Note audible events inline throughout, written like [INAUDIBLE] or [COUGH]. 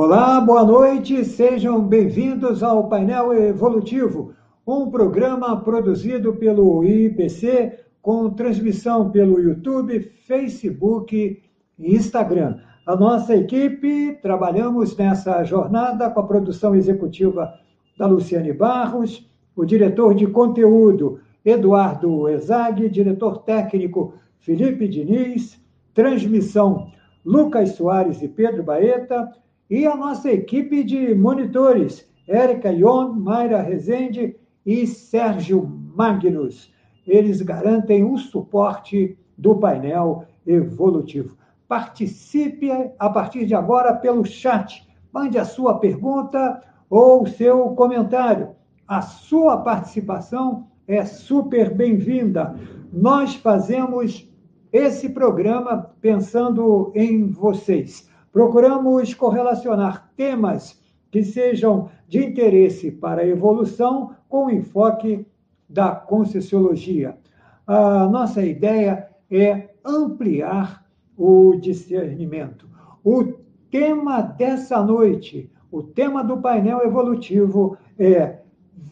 Olá, boa noite, sejam bem-vindos ao Painel Evolutivo, um programa produzido pelo IPC com transmissão pelo YouTube, Facebook e Instagram. A nossa equipe trabalhamos nessa jornada com a produção executiva da Luciane Barros, o diretor de conteúdo Eduardo Ezag, diretor técnico Felipe Diniz, transmissão Lucas Soares e Pedro Baeta, e a nossa equipe de monitores, Érica Ion, Mayra Rezende e Sérgio Magnus. Eles garantem o suporte do painel evolutivo. Participe a partir de agora pelo chat. Mande a sua pergunta ou o seu comentário. A sua participação é super bem-vinda. Nós fazemos esse programa pensando em vocês. Procuramos correlacionar temas que sejam de interesse para a evolução com o enfoque da Conscienciologia. A nossa ideia é ampliar o discernimento. O tema dessa noite, o tema do painel evolutivo é: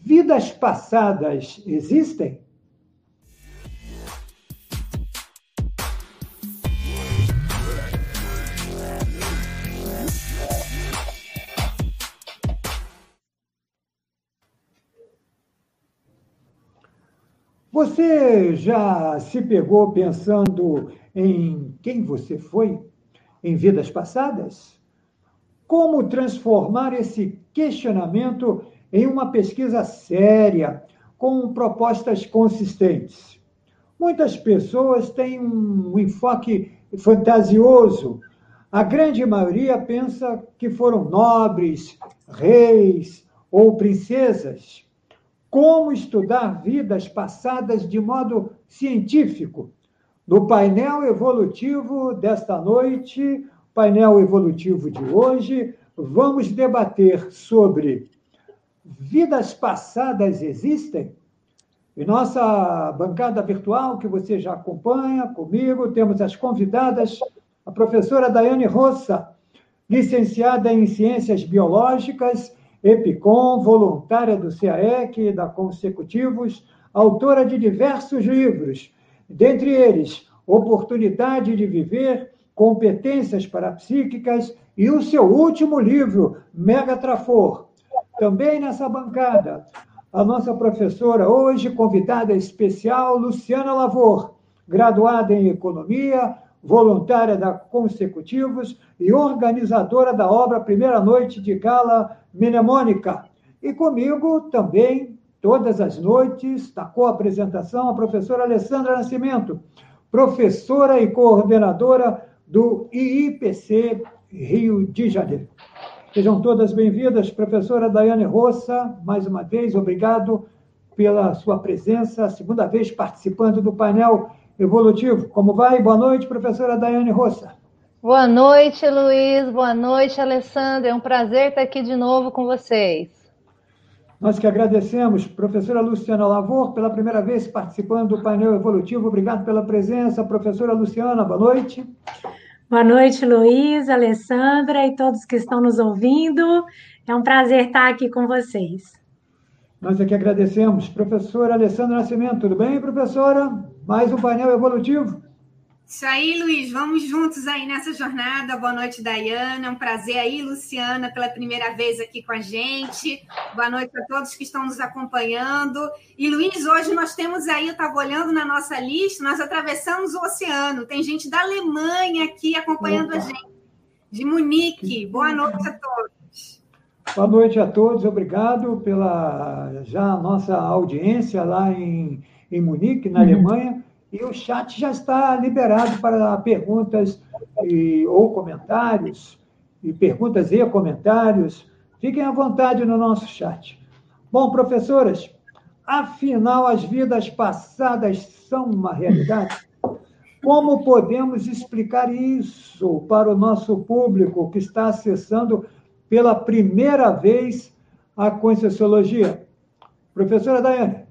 vidas passadas existem? Você já se pegou pensando em quem você foi em vidas passadas? Como transformar esse questionamento em uma pesquisa séria, com propostas consistentes? Muitas pessoas têm um enfoque fantasioso. A grande maioria pensa que foram nobres, reis ou princesas como estudar vidas passadas de modo científico. No painel evolutivo desta noite, painel evolutivo de hoje, vamos debater sobre vidas passadas existem? Em nossa bancada virtual, que você já acompanha comigo, temos as convidadas, a professora Daiane Rossa, licenciada em Ciências Biológicas EPICOM, voluntária do CAEC, da Consecutivos, autora de diversos livros, dentre eles Oportunidade de Viver, Competências Parapsíquicas e o seu último livro, Mega Trafor. Também nessa bancada, a nossa professora, hoje convidada especial, Luciana Lavor, graduada em Economia, voluntária da Consecutivos e organizadora da obra Primeira Noite de Gala Mnemônica. E comigo também, todas as noites, na co-apresentação, a professora Alessandra Nascimento, professora e coordenadora do IIPC Rio de Janeiro. Sejam todas bem-vindas, professora Daiane Roça, mais uma vez, obrigado pela sua presença, segunda vez participando do painel evolutivo. Como vai? Boa noite, professora Daiane Roça. Boa noite, Luiz. Boa noite, Alessandra. É um prazer estar aqui de novo com vocês. Nós que agradecemos, professora Luciana Lavor, pela primeira vez participando do painel evolutivo. Obrigado pela presença, professora Luciana. Boa noite. Boa noite, Luiz, Alessandra e todos que estão nos ouvindo. É um prazer estar aqui com vocês. Nós aqui agradecemos. Professora Alessandra Nascimento, tudo bem, professora? Mais um painel evolutivo. Isso aí, Luiz, vamos juntos aí nessa jornada. Boa noite, Dayana. É um prazer aí, Luciana, pela primeira vez aqui com a gente. Boa noite a todos que estão nos acompanhando. E, Luiz, hoje nós temos aí, eu estava olhando na nossa lista, nós atravessamos o oceano. Tem gente da Alemanha aqui acompanhando Opa. a gente, de Munique. Boa noite a todos. Boa noite a todos, obrigado pela já nossa audiência lá em, em Munique, na uhum. Alemanha. E o chat já está liberado para perguntas e, ou comentários, e perguntas e comentários. Fiquem à vontade no nosso chat. Bom, professoras, afinal, as vidas passadas são uma realidade? Como podemos explicar isso para o nosso público que está acessando pela primeira vez a Conscienciologia? Professora Daiane.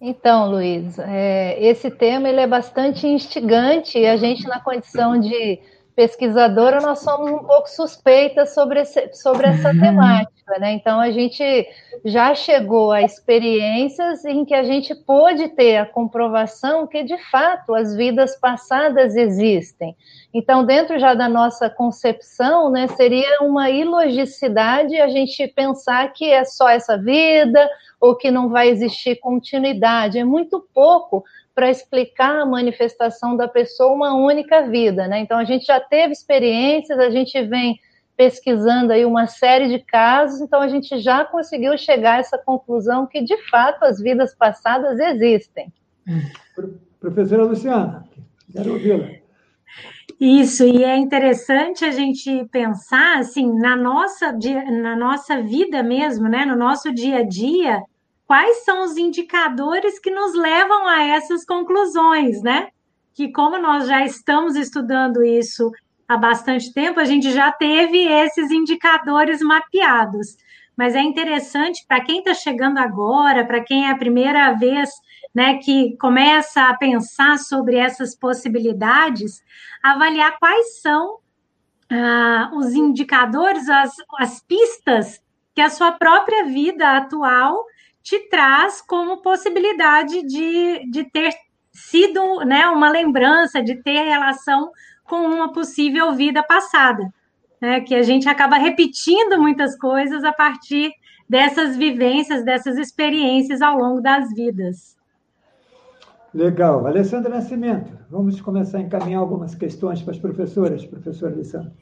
Então, Luiz, é, esse tema ele é bastante instigante e a gente, na condição de pesquisadora, nós somos um pouco suspeitas sobre, esse, sobre essa uhum. temática, né? Então, a gente já chegou a experiências em que a gente pôde ter a comprovação que, de fato, as vidas passadas existem. Então, dentro já da nossa concepção, né, seria uma ilogicidade a gente pensar que é só essa vida ou que não vai existir continuidade. É muito pouco para explicar a manifestação da pessoa uma única vida, né? Então a gente já teve experiências, a gente vem pesquisando aí uma série de casos, então a gente já conseguiu chegar a essa conclusão que de fato as vidas passadas existem. Professora Luciana, quero ouvi-la. Isso, e é interessante a gente pensar assim na nossa, na nossa vida mesmo, né? No nosso dia a dia, quais são os indicadores que nos levam a essas conclusões, né? Que como nós já estamos estudando isso há bastante tempo, a gente já teve esses indicadores mapeados. Mas é interessante para quem está chegando agora, para quem é a primeira vez né, que começa a pensar sobre essas possibilidades, avaliar quais são ah, os indicadores, as, as pistas que a sua própria vida atual te traz como possibilidade de, de ter sido né, uma lembrança, de ter relação com uma possível vida passada. Né, que a gente acaba repetindo muitas coisas a partir dessas vivências, dessas experiências ao longo das vidas. Legal. Alessandra Nascimento, vamos começar a encaminhar algumas questões para as professoras, professora Alessandra.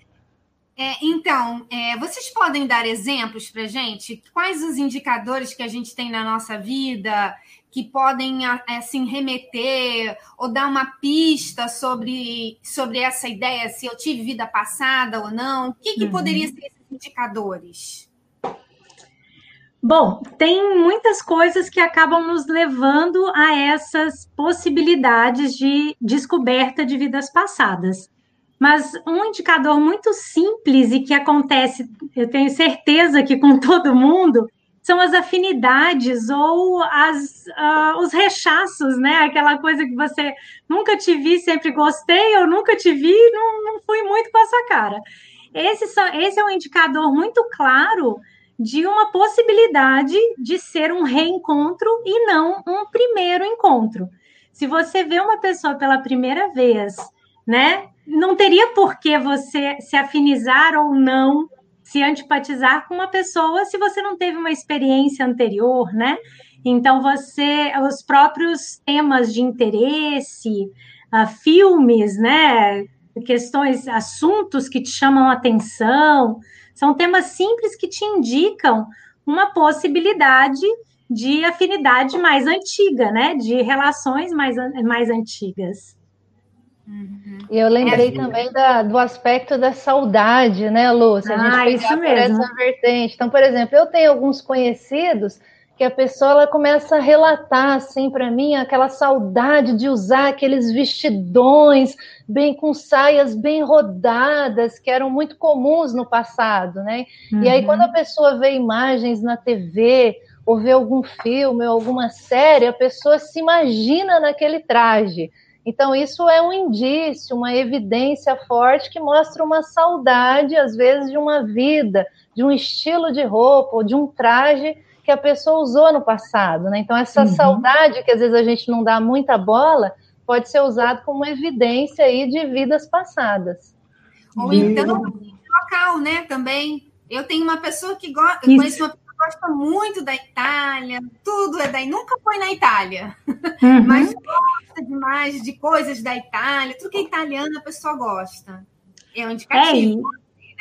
É, então, é, vocês podem dar exemplos para gente? Quais os indicadores que a gente tem na nossa vida que podem assim remeter ou dar uma pista sobre, sobre essa ideia, se eu tive vida passada ou não? O que, que uhum. poderia ser esses indicadores? Bom, tem muitas coisas que acabam nos levando a essas possibilidades de descoberta de vidas passadas. Mas um indicador muito simples e que acontece, eu tenho certeza que com [LAUGHS] todo mundo, são as afinidades ou as, uh, os rechaços, né? Aquela coisa que você nunca te vi, sempre gostei, eu nunca te vi, não, não fui muito com essa cara. Esse, esse é um indicador muito claro de uma possibilidade de ser um reencontro e não um primeiro encontro. Se você vê uma pessoa pela primeira vez, né? não teria por que você se afinizar ou não, se antipatizar com uma pessoa se você não teve uma experiência anterior, né? Então, você, os próprios temas de interesse, uh, filmes, né? Questões, assuntos que te chamam atenção, são temas simples que te indicam uma possibilidade de afinidade mais antiga, né? De relações mais, mais antigas. E eu lembrei é também da, do aspecto da saudade, né, Lúcia? A gente ah, isso mesmo. essa vertente. Então, por exemplo, eu tenho alguns conhecidos que a pessoa ela começa a relatar assim para mim aquela saudade de usar aqueles vestidões bem com saias bem rodadas que eram muito comuns no passado, né? Uhum. E aí quando a uhum. pessoa vê imagens na TV ou vê algum filme ou alguma série, a pessoa se imagina naquele traje. Então, isso é um indício, uma evidência forte que mostra uma saudade, às vezes, de uma vida, de um estilo de roupa ou de um traje que a pessoa usou no passado. Né? Então, essa uhum. saudade, que às vezes a gente não dá muita bola, pode ser usado como evidência aí de vidas passadas. Ou então, local, né? Também. Eu tenho uma pessoa que gosta, eu conheço uma gosta muito da Itália, tudo é daí, nunca foi na Itália, uhum. mas gosta demais de coisas da Itália, tudo que é italiano a pessoa gosta. É um indicativo.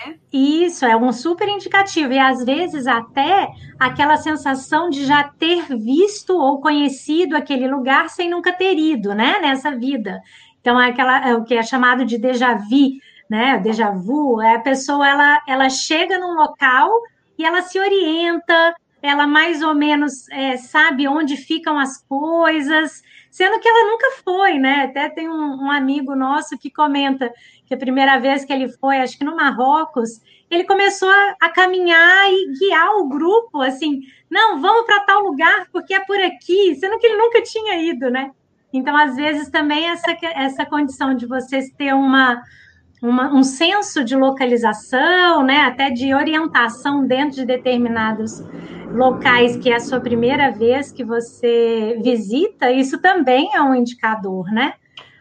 É, né? Isso, é um super indicativo. E às vezes até aquela sensação de já ter visto ou conhecido aquele lugar sem nunca ter ido, né? Nessa vida. Então, é, aquela, é o que é chamado de déjà vu, né? Déjà vu, é a pessoa ela, ela chega num local e ela se orienta, ela mais ou menos é, sabe onde ficam as coisas, sendo que ela nunca foi, né? Até tem um, um, amigo nosso que comenta que a primeira vez que ele foi, acho que no Marrocos, ele começou a, a caminhar e guiar o grupo, assim, não, vamos para tal lugar porque é por aqui, sendo que ele nunca tinha ido, né? Então, às vezes, também essa, essa condição de vocês ter uma, uma, um senso de localização, né, até de orientação dentro de determinados locais que é a sua primeira vez que você visita, isso também é um indicador, né?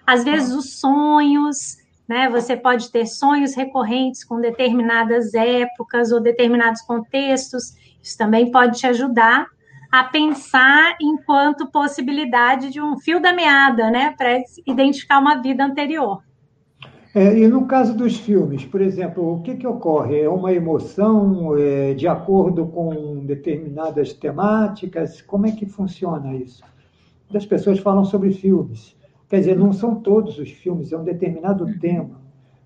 Às vezes os sonhos, né? Você pode ter sonhos recorrentes com determinadas épocas ou determinados contextos. Isso também pode te ajudar a pensar enquanto possibilidade de um fio da meada, né? Para identificar uma vida anterior. É, e no caso dos filmes, por exemplo, o que, que ocorre? É uma emoção é, de acordo com determinadas temáticas? Como é que funciona isso? As pessoas falam sobre filmes. Quer dizer, não são todos os filmes, é um determinado tema.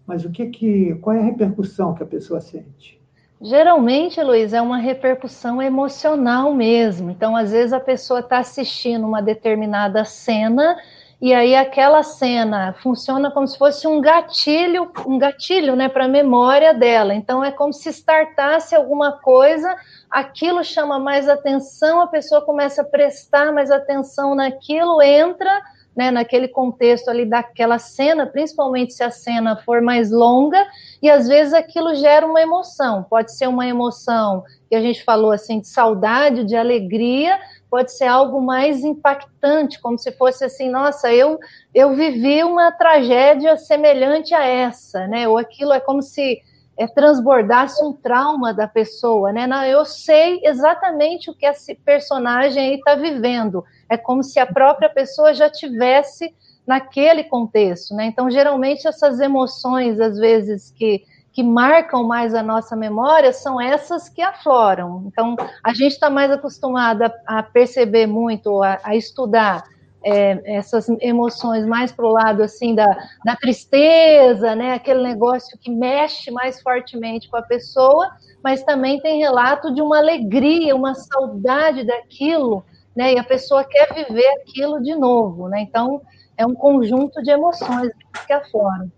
Mas o que que, qual é a repercussão que a pessoa sente? Geralmente, Luiz, é uma repercussão emocional mesmo. Então, às vezes a pessoa está assistindo uma determinada cena e aí aquela cena funciona como se fosse um gatilho, um gatilho, né, para a memória dela. Então é como se startasse alguma coisa, aquilo chama mais atenção, a pessoa começa a prestar mais atenção naquilo, entra, né, naquele contexto ali daquela cena, principalmente se a cena for mais longa, e às vezes aquilo gera uma emoção. Pode ser uma emoção que a gente falou assim de saudade, de alegria, pode ser algo mais impactante, como se fosse assim, nossa, eu eu vivi uma tragédia semelhante a essa, né? Ou aquilo é como se é, transbordasse um trauma da pessoa, né? Não, eu sei exatamente o que esse personagem aí está vivendo. É como se a própria pessoa já tivesse naquele contexto, né? Então, geralmente essas emoções, às vezes que que marcam mais a nossa memória são essas que afloram. Então, a gente está mais acostumado a, a, perceber muito, a, a estudar é, essas emoções mais para o lado assim da, da tristeza, né? Aquele negócio que mexe mais fortemente com a pessoa, mas também tem relato de uma alegria, uma saudade daquilo, né? E a pessoa quer viver aquilo de novo, né? Então, é um conjunto de emoções que afloram.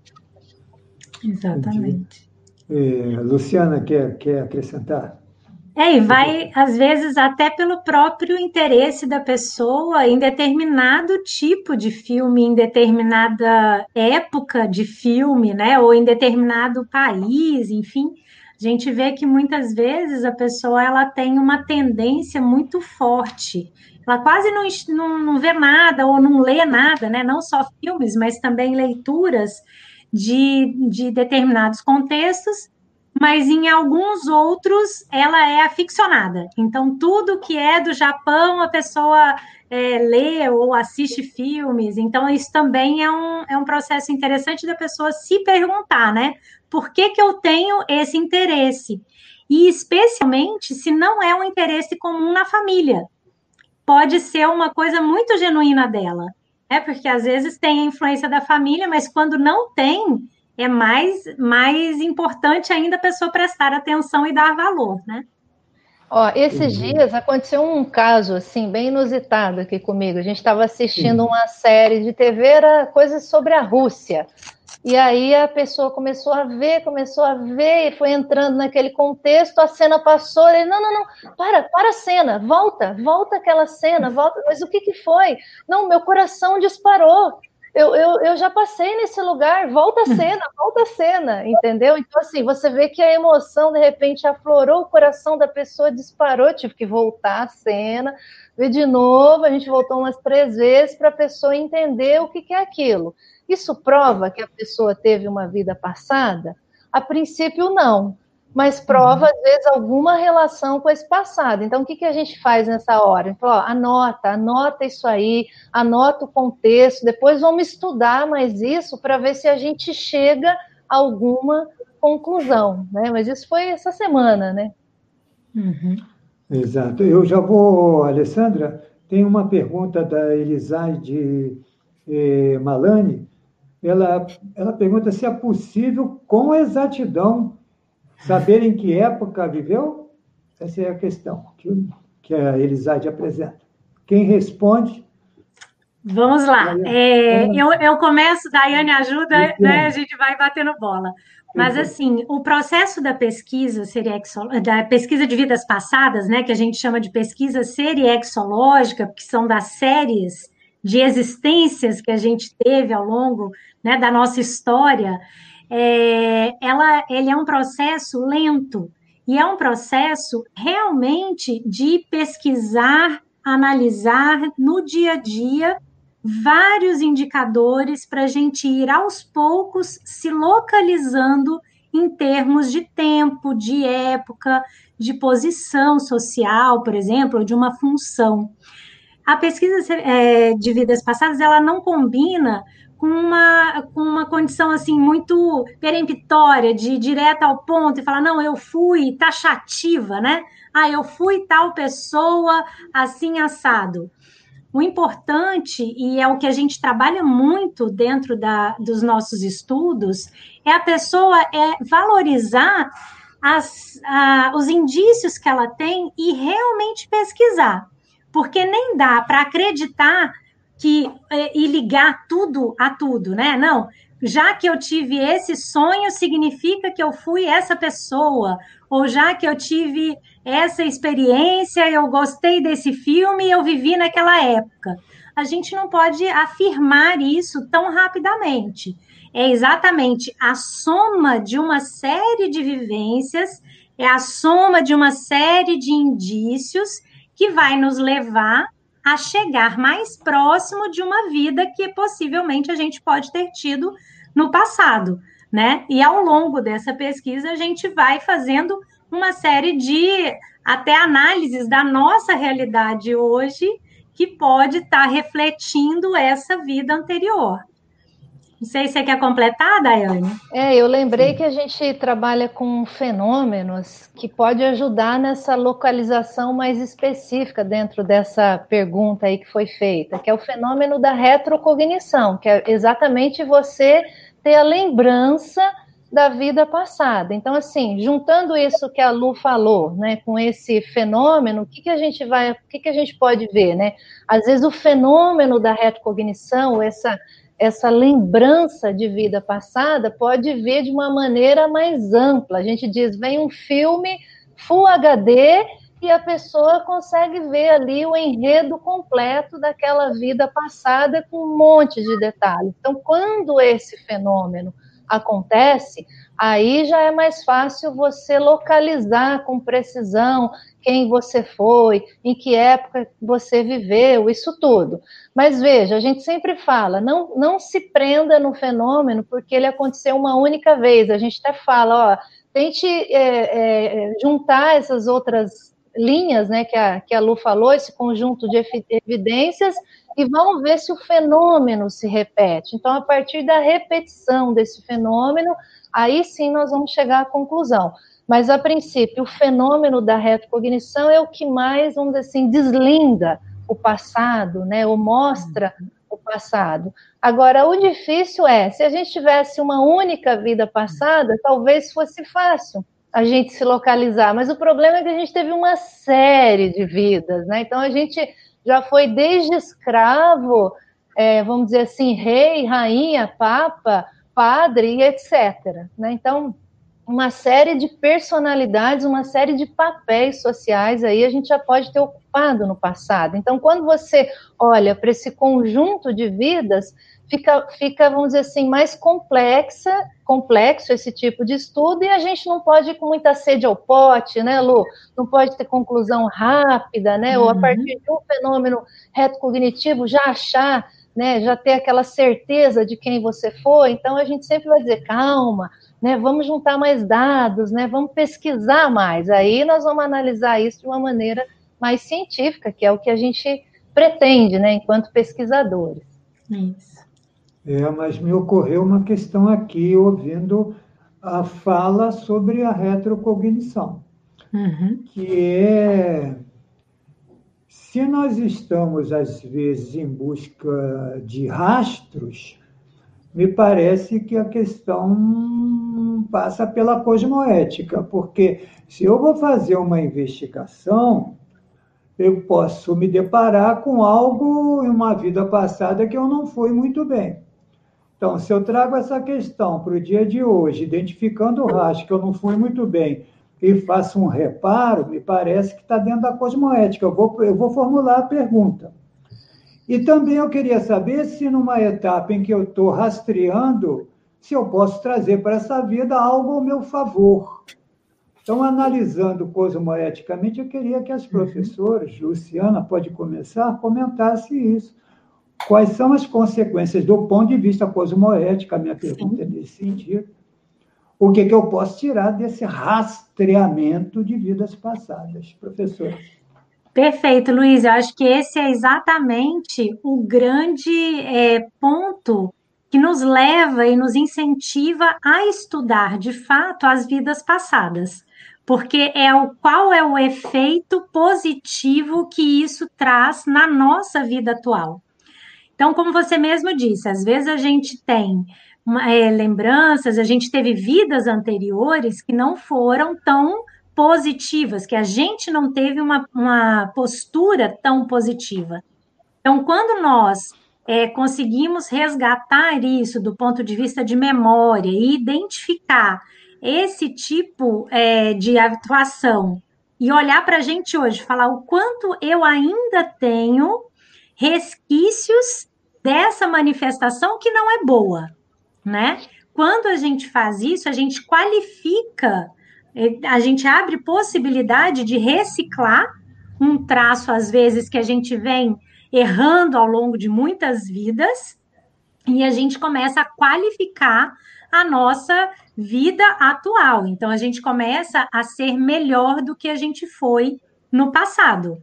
Exatamente. É, Luciana, quer, quer acrescentar? É, e vai, às vezes, até pelo próprio interesse da pessoa em determinado tipo de filme, em determinada época de filme, né? Ou em determinado país, enfim. A gente vê que muitas vezes a pessoa ela tem uma tendência muito forte. Ela quase não, não, não vê nada ou não lê nada, né? Não só filmes, mas também leituras de, de determinados contextos, mas em alguns outros ela é aficionada. Então, tudo que é do Japão, a pessoa é, lê ou assiste filmes. Então, isso também é um, é um processo interessante da pessoa se perguntar, né? Por que, que eu tenho esse interesse? E especialmente se não é um interesse comum na família. Pode ser uma coisa muito genuína dela. É porque às vezes tem a influência da família, mas quando não tem, é mais, mais importante ainda a pessoa prestar atenção e dar valor, né? Ó, esses uhum. dias aconteceu um caso assim bem inusitado aqui comigo. A gente estava assistindo uhum. uma série de TV, era coisas sobre a Rússia. E aí a pessoa começou a ver, começou a ver, e foi entrando naquele contexto, a cena passou, ele, não, não, não, para, para a cena, volta, volta aquela cena, volta, mas o que, que foi? Não, meu coração disparou, eu, eu, eu já passei nesse lugar, volta a cena, volta a cena, entendeu? Então, assim, você vê que a emoção, de repente, aflorou o coração da pessoa, disparou, tive que voltar a cena, ver de novo, a gente voltou umas três vezes para a pessoa entender o que, que é aquilo. Isso prova que a pessoa teve uma vida passada? A princípio, não, mas prova, às vezes, alguma relação com esse passado. Então, o que, que a gente faz nessa hora? A gente fala, ó, anota, anota isso aí, anota o contexto, depois vamos estudar mais isso para ver se a gente chega a alguma conclusão, né? Mas isso foi essa semana, né? Uhum. Exato. Eu já vou, Alessandra, tem uma pergunta da Elisaide eh, Malani, ela, ela pergunta se é possível, com exatidão, saber em que época viveu. Essa é a questão que, que a Elisade apresenta. Quem responde? Vamos lá. É, eu, eu começo, Daiane ajuda, né, a gente vai batendo bola. Mas, assim, o processo da pesquisa da pesquisa de vidas passadas, né, que a gente chama de pesquisa seriexológica, que são das séries de existências que a gente teve ao longo né, da nossa história, é, ela, ele é um processo lento e é um processo realmente de pesquisar, analisar no dia a dia vários indicadores para a gente ir aos poucos se localizando em termos de tempo, de época, de posição social, por exemplo, de uma função. A pesquisa é, de vidas passadas ela não combina com uma, com uma condição assim muito peremptória, de direta ao ponto, e falar, não, eu fui taxativa, né? Ah, eu fui tal pessoa assim assado. O importante, e é o que a gente trabalha muito dentro da, dos nossos estudos, é a pessoa é valorizar as, a, os indícios que ela tem e realmente pesquisar. Porque nem dá para acreditar que é, e ligar tudo a tudo, né? Não, já que eu tive esse sonho, significa que eu fui essa pessoa, ou já que eu tive essa experiência, eu gostei desse filme eu vivi naquela época. A gente não pode afirmar isso tão rapidamente. É exatamente a soma de uma série de vivências, é a soma de uma série de indícios que vai nos levar a chegar mais próximo de uma vida que possivelmente a gente pode ter tido no passado, né? E ao longo dessa pesquisa a gente vai fazendo uma série de até análises da nossa realidade hoje que pode estar tá refletindo essa vida anterior. Não sei se você quer completar, Daiane. É, eu lembrei que a gente trabalha com fenômenos que pode ajudar nessa localização mais específica dentro dessa pergunta aí que foi feita, que é o fenômeno da retrocognição, que é exatamente você ter a lembrança da vida passada. Então, assim, juntando isso que a Lu falou, né, com esse fenômeno, o que, que a gente vai, o que, que a gente pode ver, né? Às vezes o fenômeno da retrocognição, essa essa lembrança de vida passada pode ver de uma maneira mais ampla. A gente diz, vem um filme Full HD e a pessoa consegue ver ali o enredo completo daquela vida passada com um monte de detalhes. Então, quando esse fenômeno acontece, aí já é mais fácil você localizar com precisão quem você foi, em que época você viveu, isso tudo. Mas veja, a gente sempre fala, não, não se prenda no fenômeno porque ele aconteceu uma única vez. A gente até fala, ó, tente é, é, juntar essas outras linhas, né, que a, que a Lu falou, esse conjunto de evidências, e vamos ver se o fenômeno se repete. Então, a partir da repetição desse fenômeno, aí sim nós vamos chegar à conclusão. Mas, a princípio, o fenômeno da retrocognição é o que mais, vamos dizer assim, deslinda o passado, né, ou mostra o passado. Agora, o difícil é, se a gente tivesse uma única vida passada, talvez fosse fácil a gente se localizar, mas o problema é que a gente teve uma série de vidas, né? Então, a gente já foi desde escravo, é, vamos dizer assim, rei, rainha, papa, padre e etc. Né? Então, uma série de personalidades, uma série de papéis sociais aí a gente já pode ter ocupado no passado. Então, quando você olha para esse conjunto de vidas, fica, fica, vamos dizer assim, mais complexa, complexo esse tipo de estudo, e a gente não pode ir com muita sede ao pote, né, Lu? Não pode ter conclusão rápida, né? Uhum. Ou a uhum. partir de um fenômeno retrocognitivo já achar, né, já ter aquela certeza de quem você foi. Então, a gente sempre vai dizer, calma, né, vamos juntar mais dados, né, vamos pesquisar mais. Aí nós vamos analisar isso de uma maneira mais científica, que é o que a gente pretende, né, enquanto pesquisadores. Isso. É, mas me ocorreu uma questão aqui, ouvindo a fala sobre a retrocognição, uhum. que é se nós estamos, às vezes, em busca de rastros, me parece que a questão passa pela cosmoética, porque se eu vou fazer uma investigação, eu posso me deparar com algo em uma vida passada que eu não fui muito bem. Então, se eu trago essa questão para o dia de hoje, identificando o rastro que eu não fui muito bem e faço um reparo, me parece que está dentro da cosmoética. Eu vou, eu vou formular a pergunta. E também eu queria saber se numa etapa em que eu estou rastreando, se eu posso trazer para essa vida algo ao meu favor. Então, analisando cosmoeticamente, eu queria que as professoras, Luciana pode começar, comentasse isso. Quais são as consequências do ponto de vista cosmoético? A minha pergunta Sim. é nesse sentido. O que, que eu posso tirar desse rastreamento de vidas passadas, professora? Perfeito, Luiz. Eu acho que esse é exatamente o grande é, ponto que nos leva e nos incentiva a estudar de fato as vidas passadas porque é o qual é o efeito positivo que isso traz na nossa vida atual. Então, como você mesmo disse, às vezes a gente tem é, lembranças, a gente teve vidas anteriores que não foram tão positivas, que a gente não teve uma, uma postura tão positiva. Então, quando nós é, conseguimos resgatar isso do ponto de vista de memória e identificar esse tipo é, de atuação e olhar para a gente hoje, falar o quanto eu ainda tenho resquícios dessa manifestação que não é boa, né? Quando a gente faz isso, a gente qualifica, é, a gente abre possibilidade de reciclar um traço, às vezes, que a gente vem errando ao longo de muitas vidas, e a gente começa a qualificar a nossa vida atual. Então, a gente começa a ser melhor do que a gente foi no passado.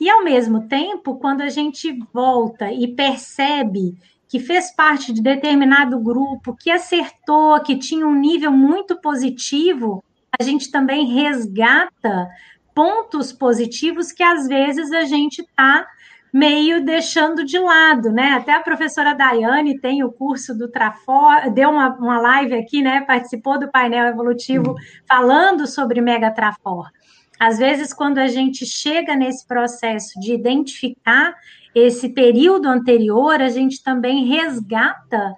E, ao mesmo tempo, quando a gente volta e percebe que fez parte de determinado grupo, que acertou, que tinha um nível muito positivo, a gente também resgata pontos positivos que às vezes a gente está meio deixando de lado, né? Até a professora Daiane tem o curso do Trafor, deu uma, uma live aqui, né? Participou do painel evolutivo uhum. falando sobre Mega Trafor. Às vezes, quando a gente chega nesse processo de identificar esse período anterior, a gente também resgata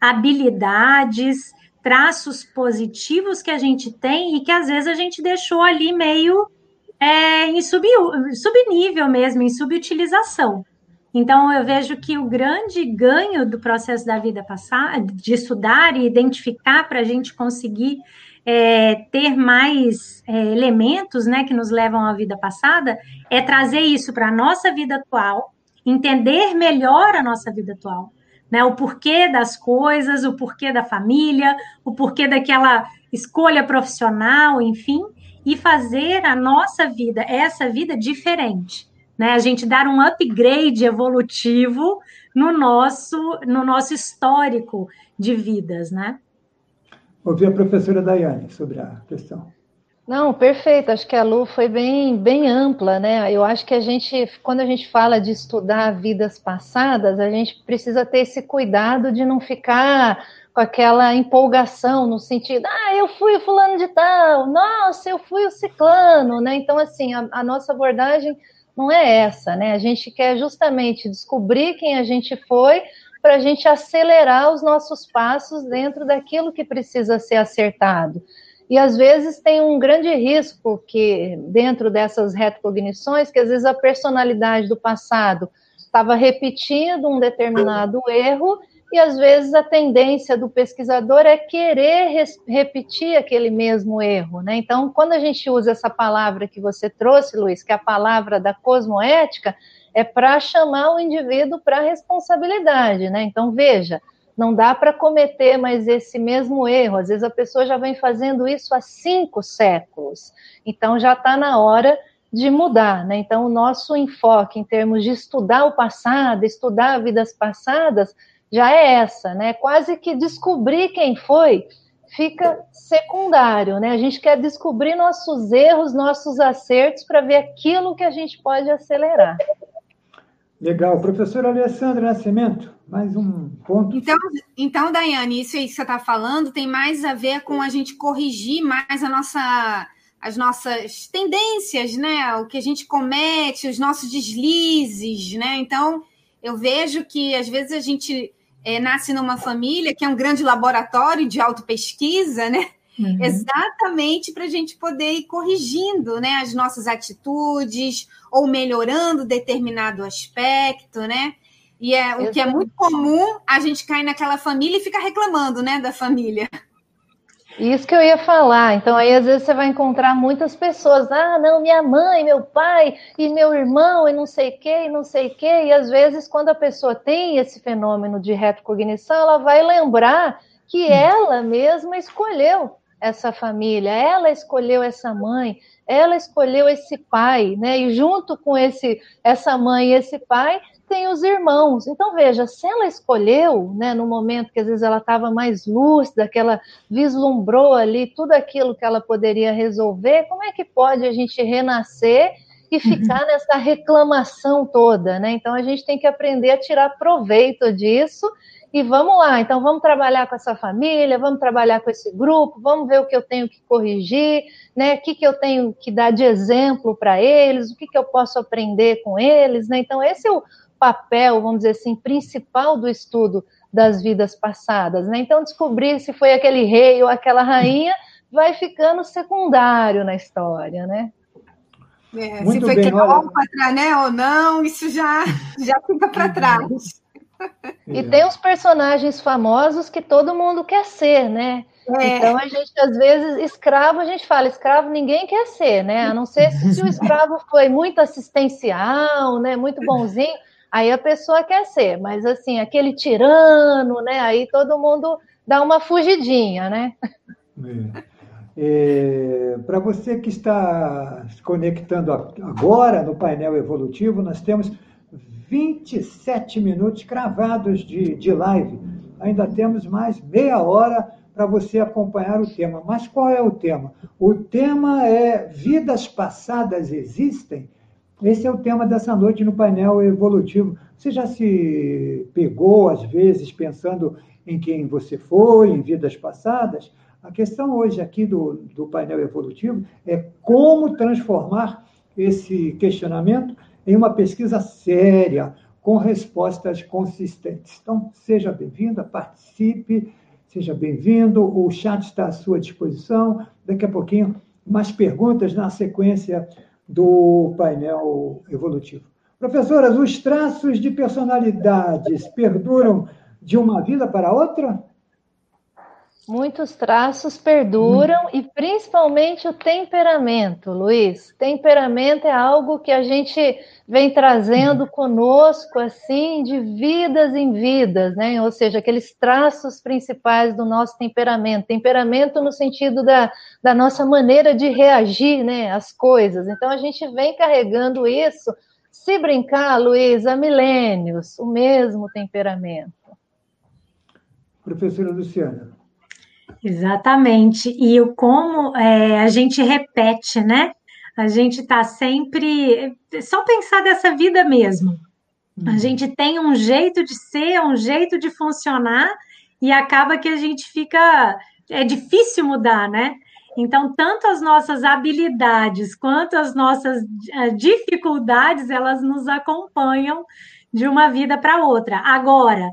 habilidades, traços positivos que a gente tem e que às vezes a gente deixou ali meio é, em sub, subnível mesmo, em subutilização. Então, eu vejo que o grande ganho do processo da vida passada, de estudar e identificar para a gente conseguir é, ter mais é, elementos né, que nos levam à vida passada, é trazer isso para a nossa vida atual, entender melhor a nossa vida atual. Né, o porquê das coisas, o porquê da família, o porquê daquela escolha profissional, enfim, e fazer a nossa vida, essa vida diferente, né? A gente dar um upgrade evolutivo no nosso no nosso histórico de vidas, né? Ouvi a professora Daiane sobre a questão. Não, perfeito. Acho que a Lu foi bem, bem ampla, né? Eu acho que a gente, quando a gente fala de estudar vidas passadas, a gente precisa ter esse cuidado de não ficar com aquela empolgação no sentido, ah, eu fui o fulano de tal, nossa, eu fui o ciclano, né? Então, assim, a, a nossa abordagem não é essa, né? A gente quer justamente descobrir quem a gente foi para a gente acelerar os nossos passos dentro daquilo que precisa ser acertado. E às vezes tem um grande risco que dentro dessas retrocognições, que às vezes a personalidade do passado estava repetindo um determinado erro e às vezes a tendência do pesquisador é querer repetir aquele mesmo erro, né? Então, quando a gente usa essa palavra que você trouxe, Luiz, que é a palavra da cosmoética, é para chamar o indivíduo para responsabilidade, né? Então, veja, não dá para cometer mais esse mesmo erro. Às vezes a pessoa já vem fazendo isso há cinco séculos, então já está na hora de mudar, né? Então, o nosso enfoque em termos de estudar o passado, estudar vidas passadas, já é essa, né? Quase que descobrir quem foi fica secundário, né? A gente quer descobrir nossos erros, nossos acertos para ver aquilo que a gente pode acelerar. Legal. Professora Alessandra Nascimento, mais um ponto. Então, então Daiane, isso aí que você está falando tem mais a ver com a gente corrigir mais a nossa, as nossas tendências, né? O que a gente comete, os nossos deslizes, né? Então, eu vejo que às vezes a gente é, nasce numa família que é um grande laboratório de autopesquisa, né? Uhum. Exatamente para a gente poder ir corrigindo né, as nossas atitudes ou melhorando determinado aspecto, né? E é o que é muito comum, a gente cair naquela família e ficar reclamando, né, da família. Isso que eu ia falar. Então, aí às vezes você vai encontrar muitas pessoas. Ah, não, minha mãe, meu pai e meu irmão, e não sei o quê, e não sei o quê. E às vezes, quando a pessoa tem esse fenômeno de retrocognição, ela vai lembrar que hum. ela mesma escolheu essa família, ela escolheu essa mãe, ela escolheu esse pai, né? E junto com esse, essa mãe e esse pai, tem os irmãos. Então, veja, se ela escolheu, né, no momento que às vezes ela estava mais lúcida, que ela vislumbrou ali tudo aquilo que ela poderia resolver, como é que pode a gente renascer e ficar uhum. nessa reclamação toda, né? Então, a gente tem que aprender a tirar proveito disso e vamos lá, então vamos trabalhar com essa família, vamos trabalhar com esse grupo, vamos ver o que eu tenho que corrigir, né? O que, que eu tenho que dar de exemplo para eles, o que, que eu posso aprender com eles, né? Então, esse é o, papel, vamos dizer assim, principal do estudo das vidas passadas, né? Então, descobrir se foi aquele rei ou aquela rainha [LAUGHS] vai ficando secundário na história, né? É, se foi Cleópatra, né, ou não, isso já, já fica para trás. E tem os personagens famosos que todo mundo quer ser, né? É. Então a gente, às vezes, escravo, a gente fala, escravo ninguém quer ser, né? A não ser se o escravo [LAUGHS] foi muito assistencial, né? Muito bonzinho. Aí a pessoa quer ser, mas assim, aquele tirano, né? Aí todo mundo dá uma fugidinha, né? É. É, Para você que está se conectando agora no painel evolutivo, nós temos 27 minutos cravados de, de live. Ainda temos mais meia hora para você acompanhar o tema. Mas qual é o tema? O tema é Vidas Passadas Existem? Esse é o tema dessa noite no painel evolutivo. Você já se pegou, às vezes, pensando em quem você foi, em vidas passadas? A questão hoje aqui do, do painel evolutivo é como transformar esse questionamento em uma pesquisa séria, com respostas consistentes. Então, seja bem-vinda, participe, seja bem-vindo. O chat está à sua disposição. Daqui a pouquinho, mais perguntas na sequência do painel evolutivo. Professoras, os traços de personalidades perduram de uma vida para outra? Muitos traços perduram hum. e principalmente o temperamento, Luiz. Temperamento é algo que a gente vem trazendo hum. conosco assim de vidas em vidas, né? Ou seja, aqueles traços principais do nosso temperamento. Temperamento no sentido da, da nossa maneira de reagir, né, às coisas. Então a gente vem carregando isso. Se brincar, Luiz, há milênios, o mesmo temperamento. Professora Luciana. Exatamente. E o como é, a gente repete, né? A gente está sempre. Só pensar dessa vida mesmo. A uhum. gente tem um jeito de ser, um jeito de funcionar, e acaba que a gente fica. É difícil mudar, né? Então, tanto as nossas habilidades quanto as nossas eh, dificuldades, elas nos acompanham de uma vida para outra. Agora,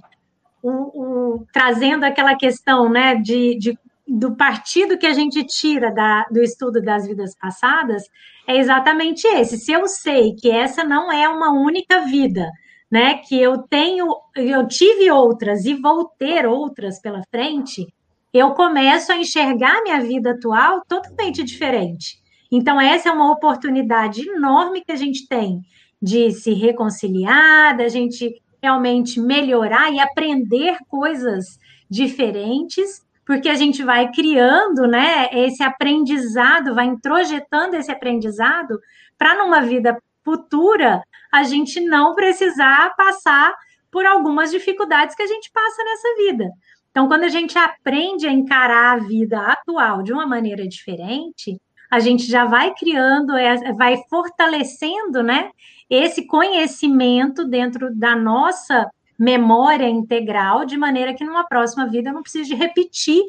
o, o, trazendo aquela questão né, de, de, do partido que a gente tira da, do estudo das vidas passadas, é exatamente esse. Se eu sei que essa não é uma única vida, né, que eu tenho, eu tive outras e vou ter outras pela frente, eu começo a enxergar minha vida atual totalmente diferente. Então, essa é uma oportunidade enorme que a gente tem de se reconciliar, da gente realmente melhorar e aprender coisas diferentes, porque a gente vai criando, né, esse aprendizado, vai introjetando esse aprendizado para numa vida futura a gente não precisar passar por algumas dificuldades que a gente passa nessa vida. Então, quando a gente aprende a encarar a vida atual de uma maneira diferente, a gente já vai criando, vai fortalecendo, né, esse conhecimento dentro da nossa memória integral, de maneira que numa próxima vida eu não precise repetir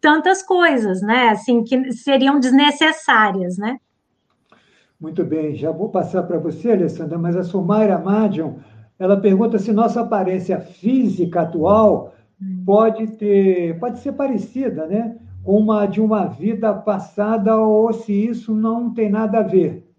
tantas coisas, né? Assim, que seriam desnecessárias, né? Muito bem, já vou passar para você, Alessandra, mas a Sumaira Madion, ela pergunta se nossa aparência física atual hum. pode ter, pode ser parecida, né? Com uma de uma vida passada ou se isso não tem nada a ver.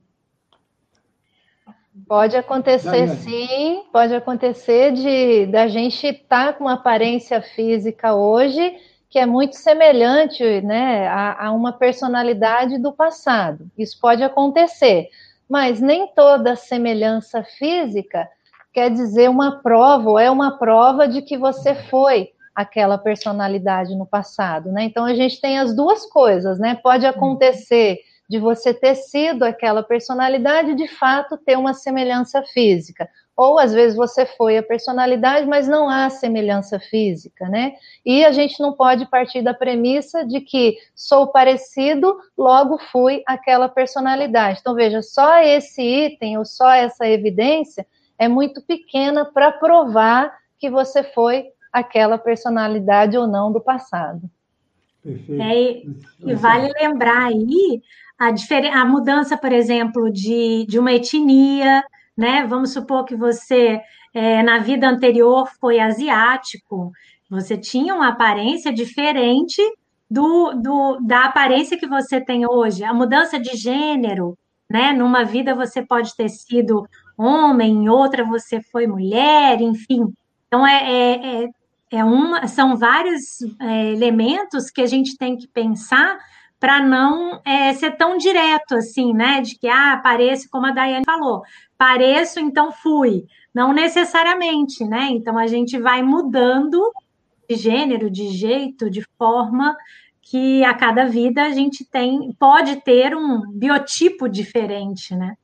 Pode acontecer sim, pode acontecer de da gente estar tá com uma aparência física hoje que é muito semelhante né, a, a, uma personalidade do passado. Isso pode acontecer, mas nem toda semelhança física quer dizer uma prova, ou é uma prova de que você foi aquela personalidade no passado, né? Então a gente tem as duas coisas, né? Pode acontecer de você ter sido aquela personalidade de fato ter uma semelhança física, ou às vezes você foi a personalidade, mas não há semelhança física, né? E a gente não pode partir da premissa de que sou parecido, logo fui aquela personalidade. Então veja, só esse item ou só essa evidência é muito pequena para provar que você foi aquela personalidade ou não do passado. Perfeito. É, e vale lembrar aí a, a mudança, por exemplo, de, de uma etnia, né? Vamos supor que você, é, na vida anterior, foi asiático, você tinha uma aparência diferente do, do, da aparência que você tem hoje. A mudança de gênero, né? Numa vida você pode ter sido homem, em outra você foi mulher, enfim. Então, é, é, é, é uma, são vários é, elementos que a gente tem que pensar para não é, ser tão direto assim, né? De que, ah, pareço, como a Daiane falou, pareço, então fui. Não necessariamente, né? Então a gente vai mudando de gênero, de jeito, de forma que a cada vida a gente tem, pode ter um biotipo diferente, né?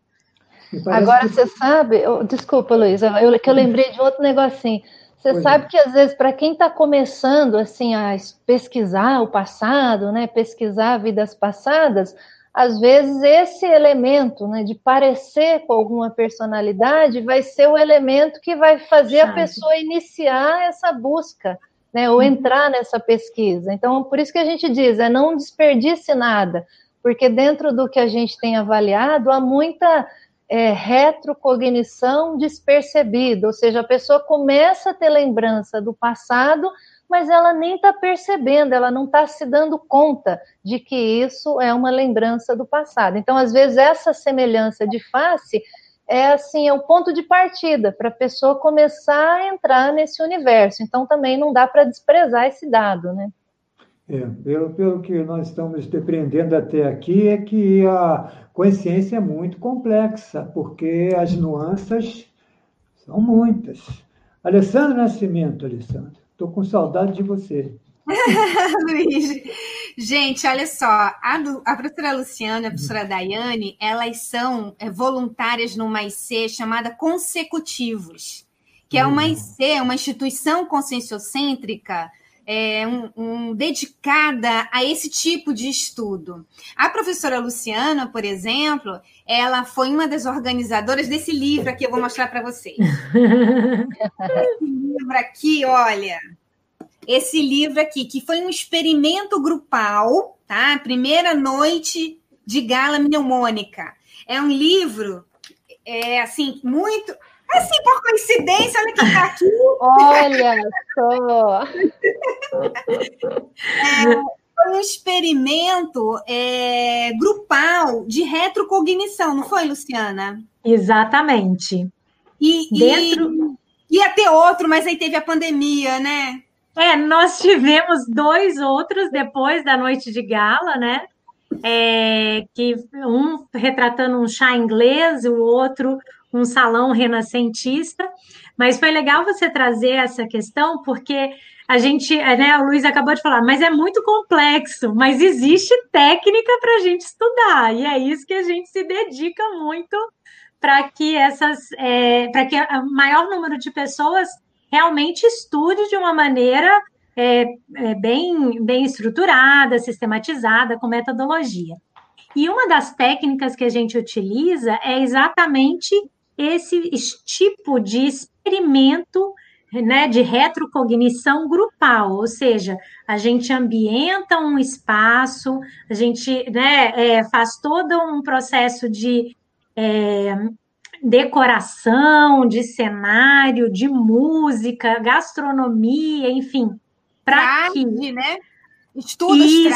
Agora que... você sabe, oh, desculpa, Luísa, eu, que eu lembrei de outro negocinho. Você pois sabe é. que às vezes para quem está começando assim a pesquisar o passado, né, pesquisar vidas passadas, às vezes esse elemento, né, de parecer com alguma personalidade, vai ser o elemento que vai fazer a pessoa iniciar essa busca, né, ou uhum. entrar nessa pesquisa. Então, por isso que a gente diz, é não desperdice nada, porque dentro do que a gente tem avaliado há muita é, retrocognição despercebida, ou seja, a pessoa começa a ter lembrança do passado, mas ela nem está percebendo, ela não está se dando conta de que isso é uma lembrança do passado. Então, às vezes, essa semelhança de face é assim, é o ponto de partida para a pessoa começar a entrar nesse universo. Então, também não dá para desprezar esse dado, né? É, pelo, pelo que nós estamos depreendendo até aqui, é que a consciência é muito complexa, porque as nuances são muitas. Alessandro Nascimento, Alessandro, estou com saudade de você. [LAUGHS] Luiz, gente, olha só, a, a professora Luciana e a professora Daiane, elas são é, voluntárias numa IC chamada Consecutivos, que é uma IC, uma instituição conscienciocêntrica é, um, um, dedicada a esse tipo de estudo. A professora Luciana, por exemplo, ela foi uma das organizadoras desse livro aqui, eu vou mostrar para vocês. [LAUGHS] esse livro aqui, olha, esse livro aqui, que foi um experimento grupal, tá? Primeira noite de gala mnemônica. É um livro, é assim, muito Assim, por coincidência, olha quem está aqui. Olha só! É, foi um experimento é, grupal de retrocognição, não foi, Luciana? Exatamente. E, Dentro... e ia ter outro, mas aí teve a pandemia, né? É, nós tivemos dois outros depois da noite de gala, né? É, que um retratando um chá inglês, o outro um salão renascentista, mas foi legal você trazer essa questão, porque a gente, né, o Luiz acabou de falar, mas é muito complexo, mas existe técnica para a gente estudar, e é isso que a gente se dedica muito para que essas, é, para que o maior número de pessoas realmente estude de uma maneira é, é, bem, bem estruturada, sistematizada, com metodologia. E uma das técnicas que a gente utiliza é exatamente esse tipo de experimento né, de retrocognição grupal, ou seja, a gente ambienta um espaço, a gente né, é, faz todo um processo de é, decoração, de cenário, de música, gastronomia, enfim, para que né? Estudos Isso,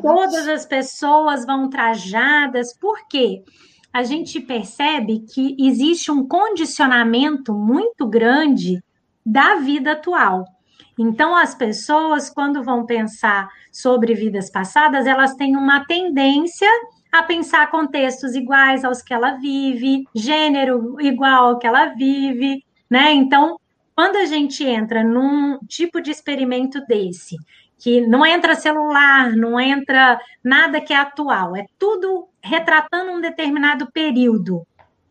todas as pessoas vão trajadas, por quê? A gente percebe que existe um condicionamento muito grande da vida atual. Então, as pessoas, quando vão pensar sobre vidas passadas, elas têm uma tendência a pensar contextos iguais aos que ela vive, gênero igual ao que ela vive, né? Então, quando a gente entra num tipo de experimento desse, que não entra celular, não entra nada que é atual, é tudo retratando um determinado período.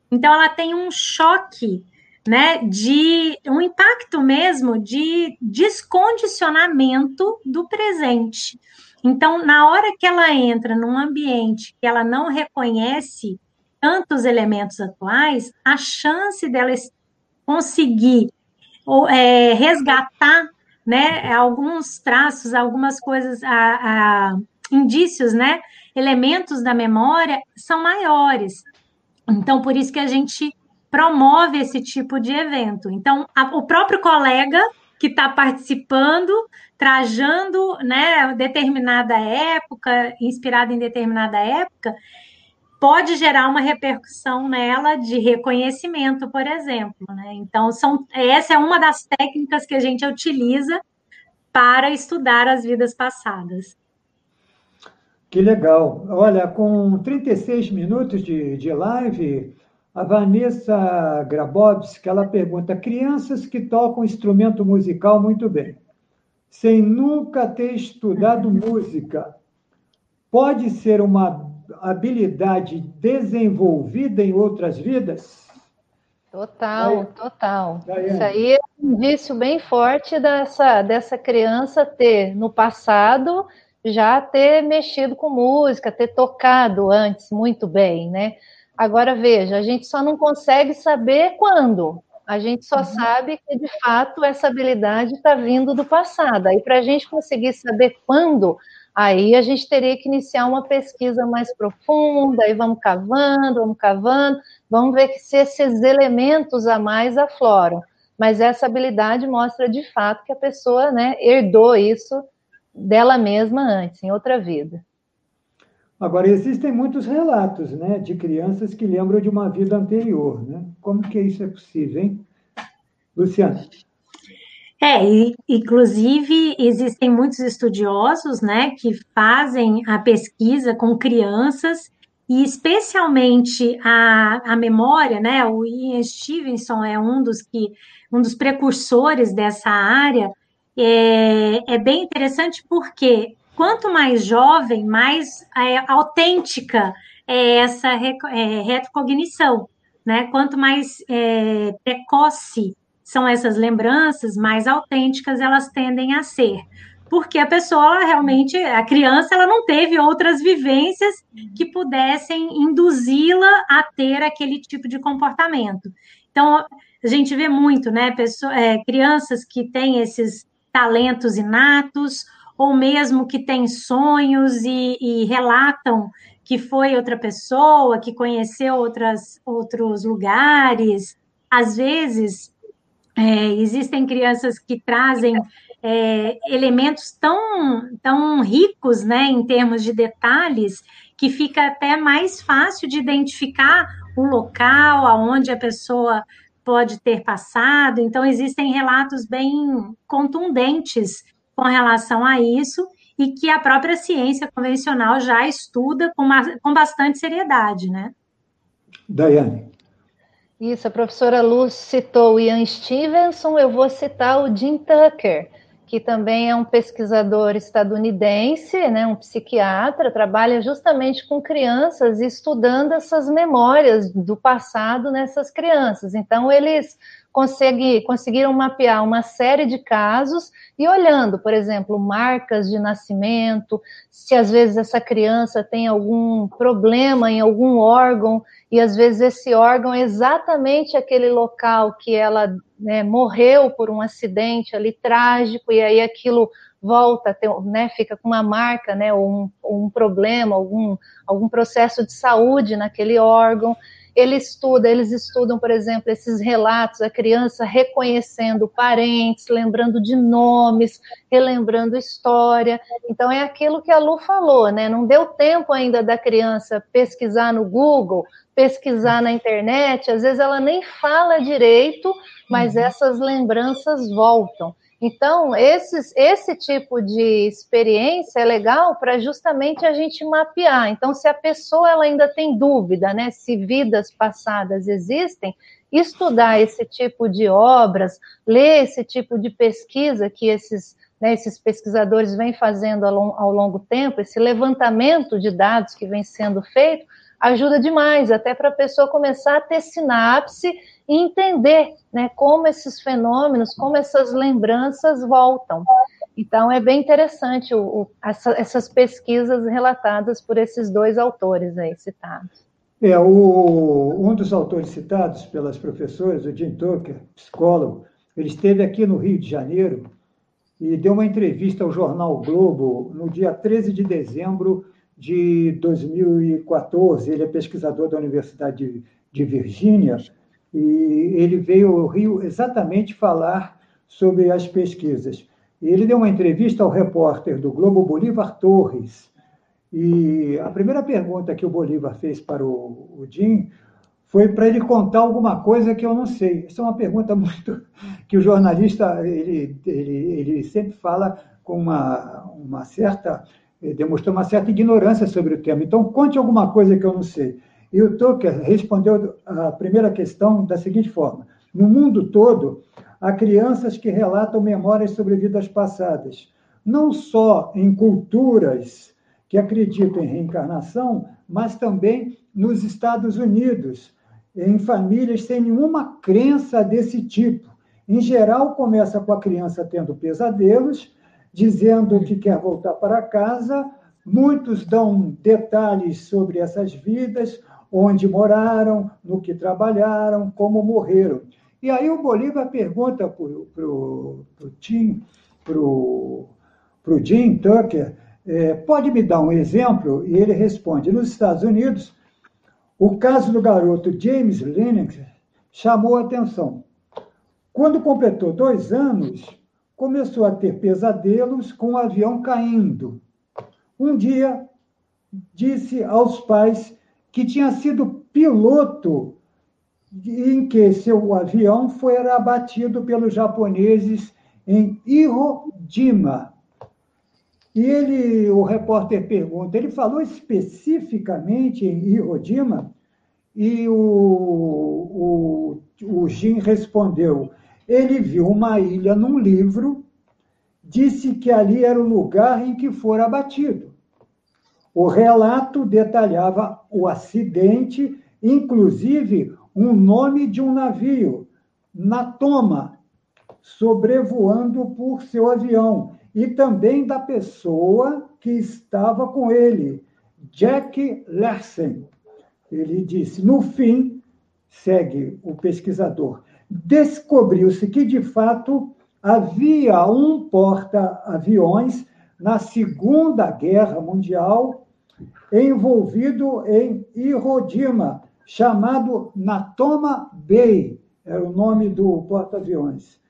Então, ela tem um choque né, de um impacto mesmo de descondicionamento do presente. Então, na hora que ela entra num ambiente que ela não reconhece tantos elementos atuais, a chance dela conseguir ou, é, resgatar né, alguns traços, algumas coisas, a, a, indícios, né, elementos da memória são maiores. Então, por isso que a gente promove esse tipo de evento. Então, a, o próprio colega que está participando, trajando né, determinada época, inspirado em determinada época, pode gerar uma repercussão nela de reconhecimento, por exemplo. Né? Então, são, essa é uma das técnicas que a gente utiliza para estudar as vidas passadas. Que legal. Olha, com 36 minutos de, de live, a Vanessa Grabowski, ela pergunta: crianças que tocam instrumento musical muito bem, sem nunca ter estudado [LAUGHS] música, pode ser uma habilidade desenvolvida em outras vidas? Total, total. Isso aí é um vício bem forte dessa, dessa criança ter, no passado, já ter mexido com música, ter tocado antes muito bem, né? Agora, veja, a gente só não consegue saber quando. A gente só uhum. sabe que, de fato, essa habilidade está vindo do passado. Aí, para a gente conseguir saber quando, aí a gente teria que iniciar uma pesquisa mais profunda, aí vamos cavando, vamos cavando, vamos ver se esses elementos a mais afloram. Mas essa habilidade mostra, de fato, que a pessoa né, herdou isso dela mesma antes, em outra vida. Agora, existem muitos relatos né, de crianças que lembram de uma vida anterior. Né? Como que isso é possível, hein? Luciana. É, inclusive existem muitos estudiosos, né, que fazem a pesquisa com crianças e especialmente a, a memória, né, o Ian Stevenson é um dos que um dos precursores dessa área, é, é bem interessante porque quanto mais jovem, mais é, autêntica é essa é, retrocognição, né? Quanto mais é, precoce são essas lembranças, mais autênticas elas tendem a ser. Porque a pessoa realmente, a criança, ela não teve outras vivências que pudessem induzi-la a ter aquele tipo de comportamento. Então, a gente vê muito, né? Pessoa, é, crianças que têm esses talentos inatos, ou mesmo que têm sonhos e, e relatam que foi outra pessoa, que conheceu outras, outros lugares. Às vezes, é, existem crianças que trazem é, elementos tão, tão ricos né, em termos de detalhes que fica até mais fácil de identificar o local aonde a pessoa pode ter passado. Então, existem relatos bem contundentes com relação a isso e que a própria ciência convencional já estuda com, uma, com bastante seriedade, né? Daiane. Isso, a professora Luz citou o Ian Stevenson, eu vou citar o Jim Tucker, que também é um pesquisador estadunidense, né, um psiquiatra, trabalha justamente com crianças, estudando essas memórias do passado nessas crianças. Então, eles consegui, conseguiram mapear uma série de casos e olhando, por exemplo, marcas de nascimento, se às vezes essa criança tem algum problema em algum órgão, e às vezes esse órgão é exatamente aquele local que ela né, morreu por um acidente ali trágico, e aí aquilo volta ter, né, fica com uma marca, né, ou um, ou um problema, algum, algum processo de saúde naquele órgão. Ele estuda, eles estudam, por exemplo, esses relatos, a criança reconhecendo parentes, lembrando de nomes, relembrando história. Então é aquilo que a Lu falou, né? Não deu tempo ainda da criança pesquisar no Google, pesquisar na internet, às vezes ela nem fala direito, mas uhum. essas lembranças voltam. Então, esses, esse tipo de experiência é legal para justamente a gente mapear. Então, se a pessoa ela ainda tem dúvida, né, se vidas passadas existem, estudar esse tipo de obras, ler esse tipo de pesquisa que esses, né, esses pesquisadores vêm fazendo ao, ao longo tempo, esse levantamento de dados que vem sendo feito, ajuda demais, até para a pessoa começar a ter sinapse e entender né, como esses fenômenos, como essas lembranças voltam. Então, é bem interessante o, o, essa, essas pesquisas relatadas por esses dois autores aí citados. É, o, um dos autores citados pelas professoras, o Jim Tucker, psicólogo, ele esteve aqui no Rio de Janeiro e deu uma entrevista ao jornal Globo no dia 13 de dezembro de 2014. Ele é pesquisador da Universidade de, de Virgínia e ele veio ao Rio exatamente falar sobre as pesquisas. Ele deu uma entrevista ao repórter do Globo Bolívar Torres. E a primeira pergunta que o Bolívar fez para o, o Jim foi para ele contar alguma coisa que eu não sei. Isso é uma pergunta [LAUGHS] muito que o jornalista ele, ele, ele sempre fala com uma, uma certa demonstrou uma certa ignorância sobre o tema. Então, conte alguma coisa que eu não sei. E o Tucker respondeu a primeira questão da seguinte forma: No mundo todo, há crianças que relatam memórias sobre vidas passadas, não só em culturas que acreditam em reencarnação, mas também nos Estados Unidos, em famílias sem nenhuma crença desse tipo. Em geral, começa com a criança tendo pesadelos, dizendo que quer voltar para casa. Muitos dão detalhes sobre essas vidas, onde moraram, no que trabalharam, como morreram. E aí o Bolívar pergunta para o Tim, para o Jim Tucker, é, pode me dar um exemplo? E ele responde, nos Estados Unidos, o caso do garoto James Lennox chamou atenção. Quando completou dois anos, começou a ter pesadelos com o avião caindo. Um dia, disse aos pais que tinha sido piloto em que seu avião foi abatido pelos japoneses em Hiroshima. E ele, o repórter pergunta, ele falou especificamente em Hiroshima? E o, o, o Jin respondeu, ele viu uma ilha num livro, disse que ali era o lugar em que fora abatido. O relato detalhava o acidente, inclusive um nome de um navio, Natoma, sobrevoando por seu avião, e também da pessoa que estava com ele, Jack Larsen. Ele disse: no fim, segue o pesquisador, descobriu-se que, de fato, havia um porta-aviões na Segunda Guerra Mundial envolvido em Hiroshima, chamado Natoma Bay, era o nome do porta-aviões.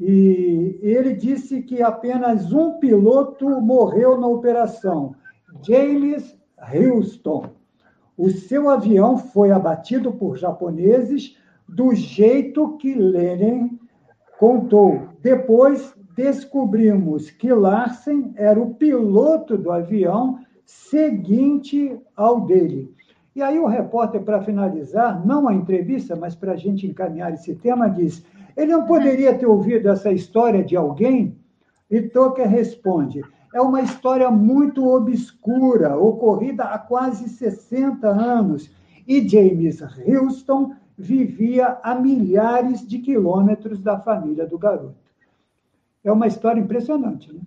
E ele disse que apenas um piloto morreu na operação, James Houston. O seu avião foi abatido por japoneses do jeito que Lenin contou. Depois descobrimos que Larsen era o piloto do avião seguinte ao dele. E aí o repórter, para finalizar, não a entrevista, mas para a gente encaminhar esse tema, diz: ele não poderia ter ouvido essa história de alguém? E Tucker responde: é uma história muito obscura, ocorrida há quase 60 anos, e James Houston vivia a milhares de quilômetros da família do garoto. É uma história impressionante, né?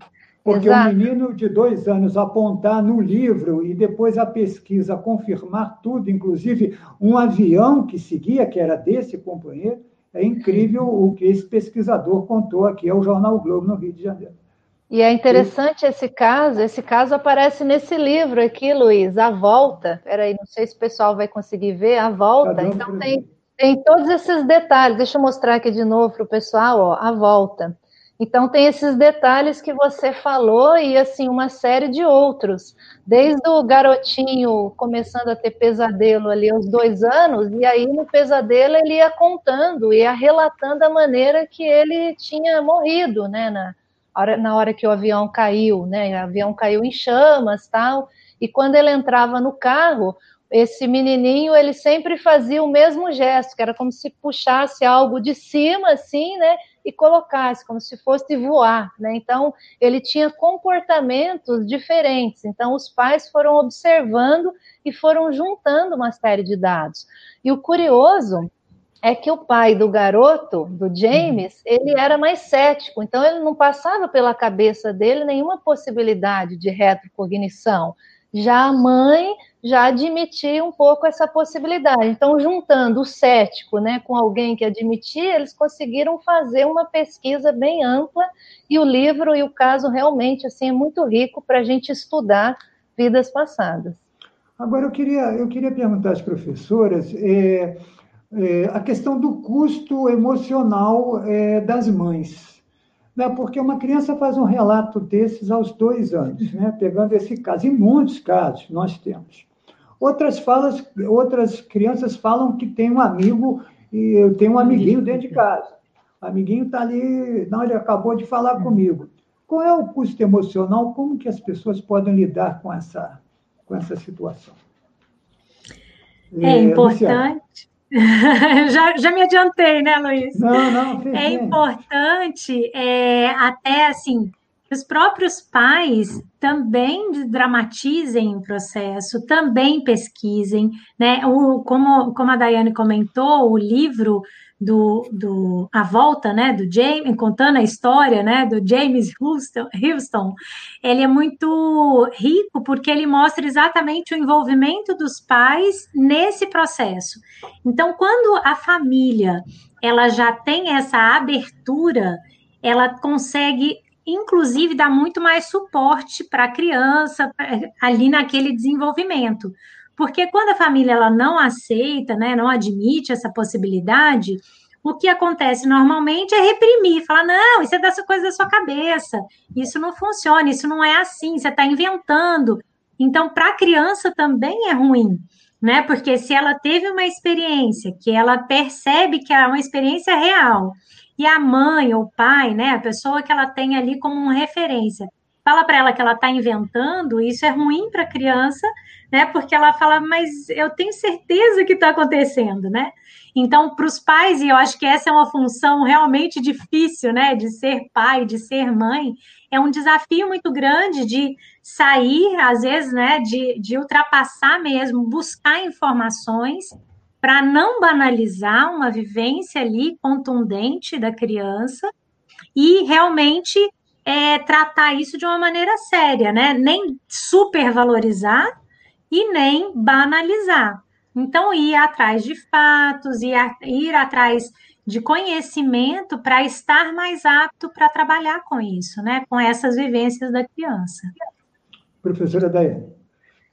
Porque Exato. o menino de dois anos apontar no livro e depois a pesquisa confirmar tudo, inclusive um avião que seguia, que era desse companheiro, é incrível o que esse pesquisador contou aqui ao Jornal Globo, no Rio de Janeiro. E é interessante esse caso, esse caso aparece nesse livro aqui, Luiz, A Volta. Peraí, não sei se o pessoal vai conseguir ver, A Volta. Então tem, tem todos esses detalhes. Deixa eu mostrar aqui de novo para o pessoal, ó, A Volta. Então tem esses detalhes que você falou e assim uma série de outros, desde o garotinho começando a ter pesadelo ali aos dois anos e aí no pesadelo ele ia contando, ia relatando a maneira que ele tinha morrido, né, na, hora, na hora que o avião caiu, né? O avião caiu em chamas, tal. E quando ele entrava no carro, esse menininho ele sempre fazia o mesmo gesto, que era como se puxasse algo de cima, assim, né? E colocasse, como se fosse voar, né? Então, ele tinha comportamentos diferentes. Então, os pais foram observando e foram juntando uma série de dados. E o curioso é que o pai do garoto, do James, uhum. ele era mais cético, então ele não passava pela cabeça dele nenhuma possibilidade de retrocognição. Já a mãe já admitia um pouco essa possibilidade. Então, juntando o cético né, com alguém que admitia, eles conseguiram fazer uma pesquisa bem ampla e o livro e o caso realmente assim é muito rico para a gente estudar vidas passadas. Agora, eu queria, eu queria perguntar às professoras. É é, a questão do custo emocional é, das mães. Né? Porque uma criança faz um relato desses aos dois anos, né? pegando esse caso. Em muitos casos nós temos. Outras, falas, outras crianças falam que tem um amigo e eu tenho um amiguinho dentro de casa. O amiguinho está ali, não, ele acabou de falar comigo. Qual é o custo emocional? Como que as pessoas podem lidar com essa, com essa situação? É, é importante. [LAUGHS] já, já me adiantei, né, Luiz? Não, não. É importante, é, até assim, que os próprios pais também dramatizem o processo, também pesquisem, né? O, como, como a Daiane comentou, o livro do, do A Volta, né, do James, contando a história, né, do James Houston, ele é muito rico porque ele mostra exatamente o envolvimento dos pais nesse processo. Então, quando a família ela já tem essa abertura, ela consegue inclusive dar muito mais suporte para a criança ali naquele desenvolvimento. Porque quando a família ela não aceita, né, não admite essa possibilidade, o que acontece normalmente é reprimir, falar, não, isso é dessa coisa da sua cabeça, isso não funciona, isso não é assim, você está inventando. Então, para a criança também é ruim, né? Porque se ela teve uma experiência que ela percebe que é uma experiência real, e a mãe ou o pai, né, a pessoa que ela tem ali como uma referência, fala para ela que ela está inventando, isso é ruim para a criança, né? Porque ela fala, mas eu tenho certeza que está acontecendo, né? Então, para os pais, e eu acho que essa é uma função realmente difícil, né? De ser pai, de ser mãe, é um desafio muito grande de sair, às vezes, né? De, de ultrapassar mesmo, buscar informações para não banalizar uma vivência ali contundente da criança e realmente é, tratar isso de uma maneira séria, né? Nem supervalorizar e nem banalizar. Então, ir atrás de fatos, ir, a, ir atrás de conhecimento para estar mais apto para trabalhar com isso, né? Com essas vivências da criança. Professora Daiane.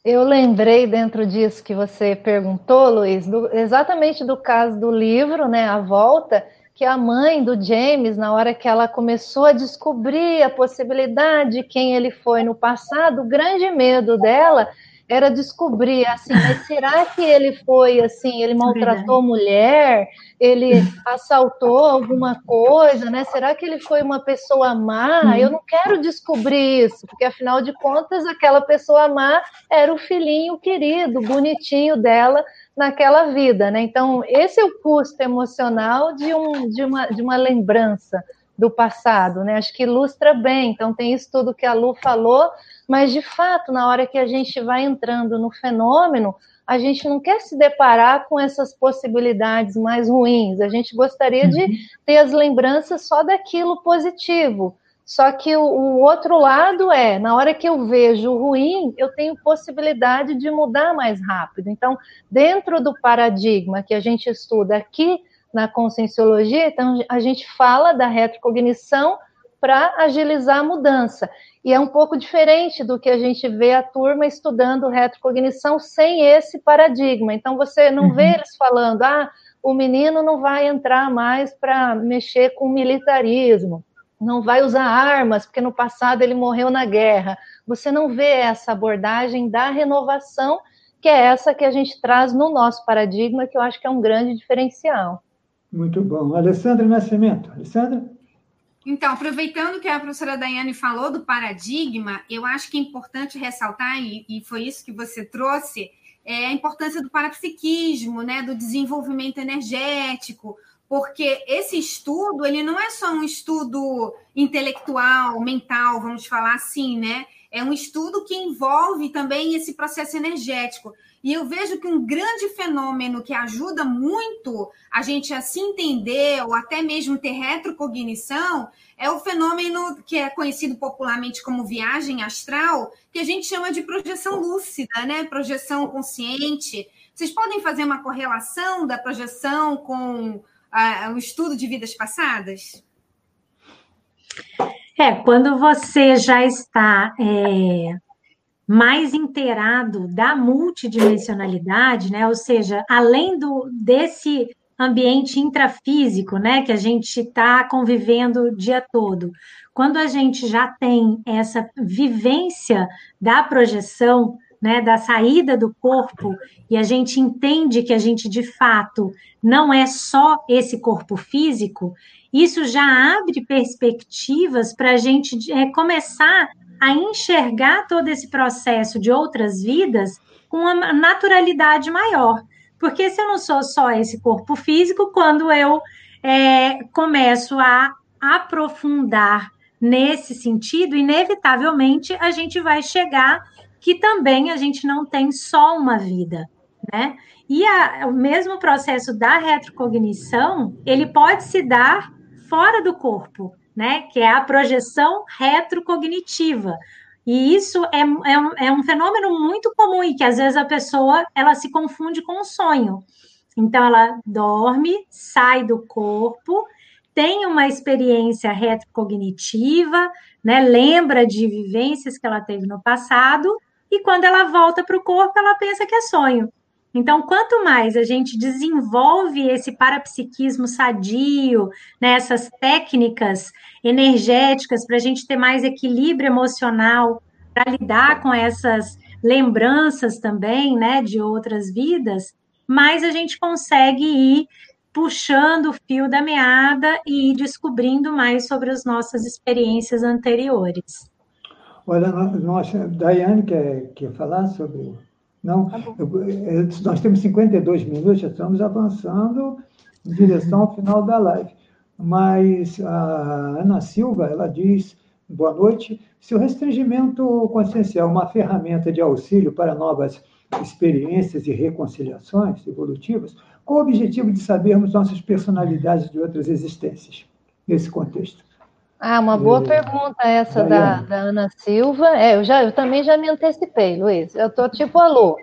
Eu lembrei dentro disso que você perguntou, Luiz, do, exatamente do caso do livro, né, A Volta, que a mãe do James, na hora que ela começou a descobrir a possibilidade de quem ele foi no passado, o grande medo dela era descobrir assim, mas será que ele foi assim, ele maltratou mulher, ele assaltou alguma coisa, né? Será que ele foi uma pessoa má? Eu não quero descobrir isso, porque afinal de contas aquela pessoa má era o filhinho querido, bonitinho dela naquela vida, né? Então, esse é o custo emocional de, um, de, uma, de uma lembrança do passado, né? Acho que ilustra bem. Então, tem isso tudo que a Lu falou, mas de fato, na hora que a gente vai entrando no fenômeno, a gente não quer se deparar com essas possibilidades mais ruins. A gente gostaria de uhum. ter as lembranças só daquilo positivo. Só que o, o, outro lado é, na hora que eu vejo o ruim, eu tenho possibilidade de mudar mais rápido. Então, dentro do paradigma que a gente estuda aqui na conscienciologia, então a gente fala da retrocognição para agilizar a mudança. E é um pouco diferente do que a gente vê a turma estudando retrocognição sem esse paradigma. Então, você não uhum. vê eles falando, ah, o menino não vai entrar mais para mexer com militarismo, não vai usar armas, porque no passado ele morreu na guerra. Você não vê essa abordagem da renovação, que é essa que a gente traz no nosso paradigma, que eu acho que é um grande diferencial. Muito bom. Alessandra Nascimento. Alessandra? Então, aproveitando que a professora Daiane falou do paradigma, eu acho que é importante ressaltar, e, foi isso que você trouxe, é a importância do parapsiquismo, né, do desenvolvimento energético, porque esse estudo ele não é só um estudo intelectual, mental, vamos falar assim, né? É um estudo que envolve também esse processo energético. E eu vejo que um grande fenômeno que ajuda muito a gente a se entender, ou até mesmo ter retrocognição, é o fenômeno que é conhecido popularmente como viagem astral, que a gente chama de projeção lúcida, né? Projeção consciente. Vocês podem fazer uma correlação da projeção com o estudo de vidas passadas? É, quando você já está é, mais inteirado da multidimensionalidade, né? Ou seja, além do desse ambiente intrafísico, né, que a gente está convivendo o dia todo. Quando a gente já tem essa vivência da projeção, né, da saída do corpo, e a gente entende que a gente de fato não é só esse corpo físico, isso já abre perspectivas para a gente é, começar a enxergar todo esse processo de outras vidas com uma naturalidade maior. Porque se eu não sou só esse corpo físico, quando eu é, começo a aprofundar nesse sentido, inevitavelmente a gente vai chegar que também a gente não tem só uma vida, né? E a, o mesmo processo da retrocognição, ele pode se dar fora do corpo, né? Que é a projeção retrocognitiva. E isso é, é, um, é um fenômeno muito comum e que às vezes a pessoa ela se confunde com o sonho. Então ela dorme, sai do corpo, tem uma experiência retrocognitiva, né? Lembra de vivências que ela teve no passado e quando ela volta para o corpo ela pensa que é sonho. Então, quanto mais a gente desenvolve esse parapsiquismo sadio, né, essas técnicas energéticas para a gente ter mais equilíbrio emocional, para lidar com essas lembranças também, né, de outras vidas, mais a gente consegue ir puxando o fio da meada e ir descobrindo mais sobre as nossas experiências anteriores. Olha, nós, Daiane quer, quer falar sobre não, tá eu, nós temos 52 minutos, já estamos avançando em direção ao final da live. Mas a Ana Silva, ela diz, boa noite, se o restringimento consciencial é uma ferramenta de auxílio para novas experiências e reconciliações evolutivas, qual o objetivo de sabermos nossas personalidades de outras existências nesse contexto? Ah, uma boa é, pergunta essa da, da, Ana Silva. É, eu, já, eu também já me antecipei, Luiz. Eu estou tipo alô.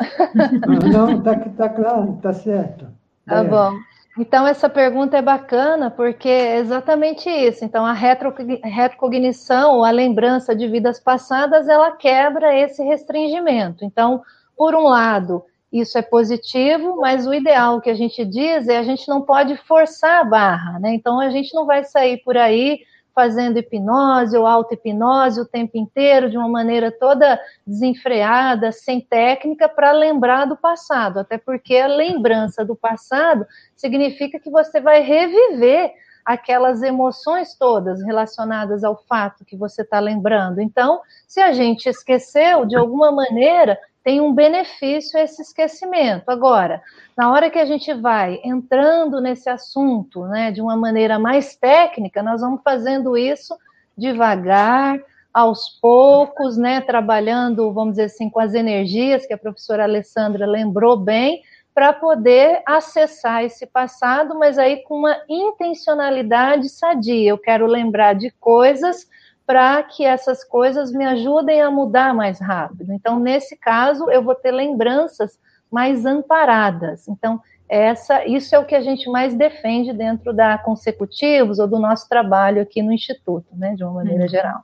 Não, está tá claro, está certo. Tá bom. Então, essa pergunta é bacana porque é exatamente isso. Então, a retrocognição, a lembrança de vidas passadas, ela quebra esse restringimento. Então, por um lado, isso é positivo, mas o ideal que a gente diz é a gente não pode forçar a barra, né? Então, a gente não vai sair por aí fazendo hipnose ou auto-hipnose o tempo inteiro, de uma maneira toda desenfreada, sem técnica, para lembrar do passado. Até porque a lembrança do passado significa que você vai reviver aquelas emoções todas relacionadas ao fato que você está lembrando. Então, se a gente esqueceu, de alguma maneira, tem um benefício esse esquecimento. Agora, na hora que a gente vai entrando nesse assunto, né, de uma maneira mais técnica, nós vamos fazendo isso devagar, aos poucos, né, trabalhando, vamos dizer assim, com as energias que a professora Alessandra lembrou bem, para poder acessar esse passado, mas aí com uma intencionalidade sadia. Eu quero lembrar de coisas para que essas coisas me ajudem a mudar mais rápido. Então, nesse caso, eu vou ter lembranças mais amparadas. Então, essa, isso é o que a gente mais defende dentro da consecutivos ou do nosso trabalho aqui no Instituto, né, de uma maneira uhum. geral.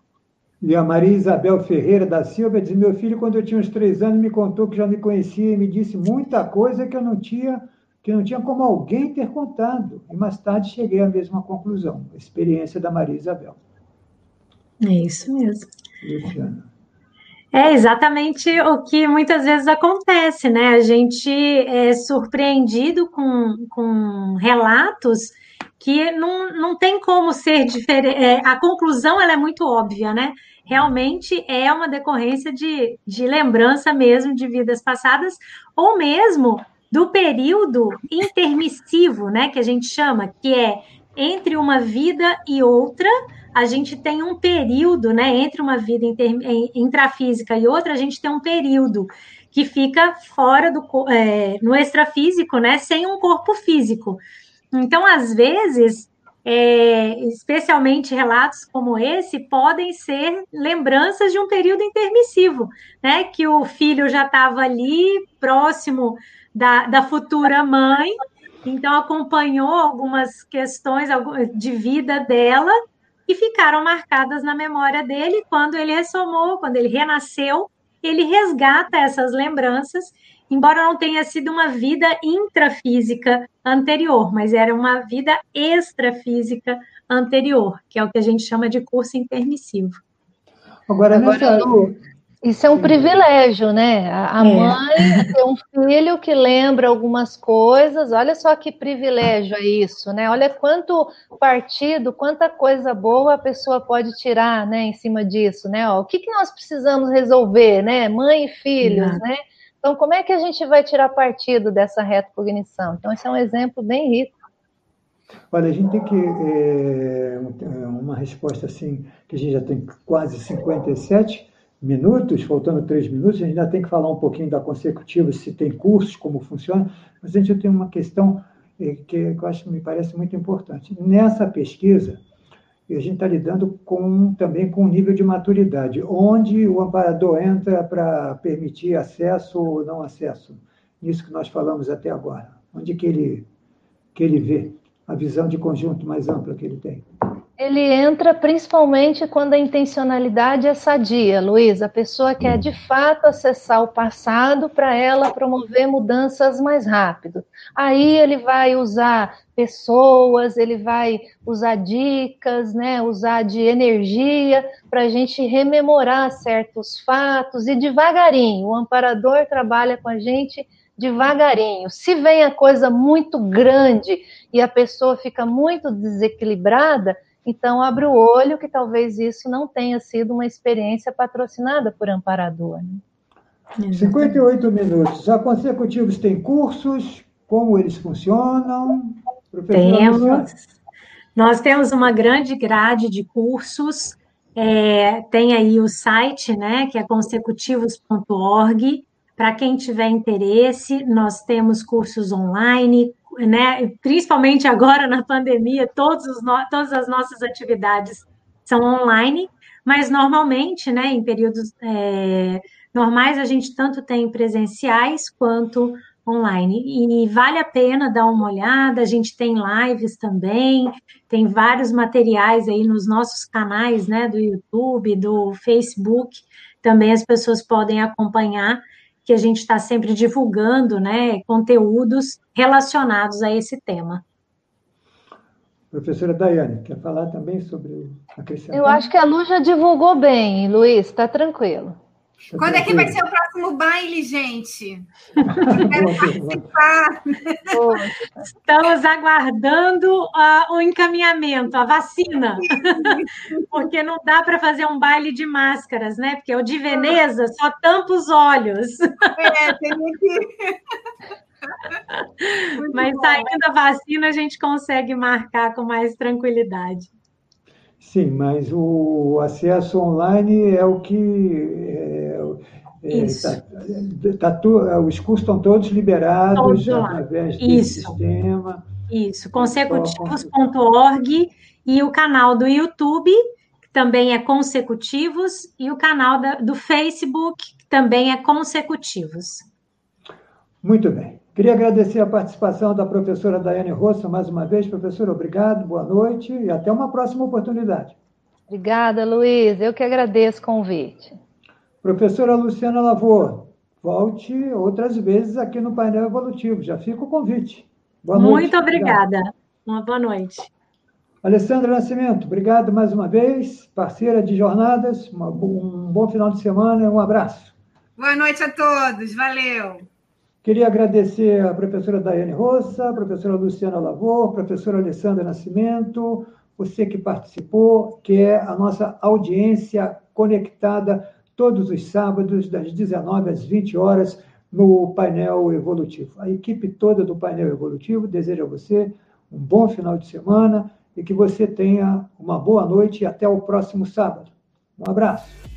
E a Maria Isabel Ferreira da Silva diz: Meu filho, quando eu tinha uns três anos, me contou que já me conhecia e me disse muita coisa que eu não tinha, que não tinha como alguém ter contado. E mais tarde cheguei à mesma conclusão. A experiência da Maria Isabel. É isso mesmo. Luciana. É exatamente o que muitas vezes acontece, né? A gente é surpreendido com, com relatos que não, não tem como ser diferente. É, a conclusão ela é muito óbvia, né? Realmente é uma decorrência de, de lembrança mesmo de vidas passadas, ou mesmo do período intermissivo, né? Que a gente chama, que é entre uma vida e outra, a gente tem um período, né? Entre uma vida inter, intrafísica e outra, a gente tem um período que fica fora do é, no extrafísico, né? Sem um corpo físico. Então, às vezes, é, especialmente relatos como esse, podem ser lembranças de um período intermissivo, né? Que o filho já estava ali, próximo da, da futura mãe, então acompanhou algumas questões de vida dela e ficaram marcadas na memória dele. Quando ele ressomou, quando ele renasceu, ele resgata essas lembranças embora não tenha sido uma vida intrafísica anterior, mas era uma vida extrafísica anterior, que é o que a gente chama de curso intermissivo. Agora, Agora isso é um privilégio, né? A, é. mãe tem um filho que lembra algumas coisas, olha só que privilégio é isso, né? Olha quanto partido, quanta coisa boa a pessoa pode tirar, né, em cima disso, né? Ó, o que, que nós precisamos resolver, né? Mãe e filhos, né? Então, como é que a gente vai tirar partido dessa retrocognição? Então, esse é um exemplo bem rico. Olha, a gente tem que. É, uma resposta assim, que a gente já tem quase 57 minutos, faltando três minutos, a gente ainda tem que falar um pouquinho da consecutiva, se tem cursos, como funciona, mas a gente tem uma questão é, que eu acho que me parece muito importante. Nessa pesquisa, e a gente está lidando com, também com o nível de maturidade, onde o amparador entra para permitir acesso ou não acesso, nisso que nós falamos até agora, onde que ele, que ele vê a visão de conjunto mais ampla que ele tem. Ele entra principalmente quando a intencionalidade é sadia, Luiz. A pessoa quer de fato acessar o passado para ela promover mudanças mais rápido. Aí ele vai usar pessoas, ele vai usar dicas, né, usar de energia para a gente rememorar certos fatos e devagarinho. O amparador trabalha com a gente devagarinho. Se vem a coisa muito grande e a pessoa fica muito desequilibrada, então, abre o olho que talvez isso não tenha sido uma experiência patrocinada por amparador. Né? 58 minutos. A consecutivos tem cursos? Como eles funcionam? Temos. Nós temos uma grande grade de cursos. É, tem aí o site, né, que é consecutivos.org. Para quem tiver interesse, nós temos cursos online, né, principalmente agora na pandemia, todos os todas as nossas atividades são online, mas normalmente, né, em períodos é, normais, a gente tanto tem presenciais quanto online. E vale a pena dar uma olhada, a gente tem lives também, tem vários materiais aí nos nossos canais, né, do YouTube, do Facebook, também as pessoas podem acompanhar que a gente está sempre divulgando, né, conteúdos relacionados a esse tema. Professora Daiane, quer falar também sobre acrescentar? Eu acho que a Lu já divulgou bem, Luiz, está tranquilo. Quando é que vai ser o próximo baile, gente? Quero participar. [LAUGHS] Estamos aguardando uh, o encaminhamento, a vacina. [LAUGHS] Porque não dá para fazer um baile de máscaras, né? Porque o de Veneza só tampa os olhos. É, tem que. [LAUGHS] Mas saindo a vacina, a gente consegue marcar com mais tranquilidade. Sim, mas o acesso online é o que. É, é, tá, tá, os cursos estão todos liberados todos através Isso. sistema. Isso, consecutivos.org e o canal do YouTube, que também é consecutivos, e o canal da, do Facebook, que também é consecutivos. Muito bem. Queria agradecer a participação da professora Daiane Rossa mais uma vez. Professora, obrigado, boa noite e até uma próxima oportunidade. Obrigada, Luiz. Eu que agradeço o convite. Professora Luciana Lavor, volte outras vezes aqui no painel evolutivo. Já fica o convite. Boa noite. Muito obrigada. Uma boa noite. Alessandra Nascimento, obrigado mais uma vez, parceira de jornadas. Uma, um bom final de semana e um abraço. Boa noite a todos. Valeu. Queria agradecer a professora Daiane Rossa, a professora Luciana Lavor, a professora Alessandra Nascimento, você que participou, que é a nossa audiência conectada todos os sábados, das 19 às 20 horas, no painel evolutivo. A equipe toda do painel evolutivo deseja a você um bom final de semana e que você tenha uma boa noite e até o próximo sábado. Um abraço.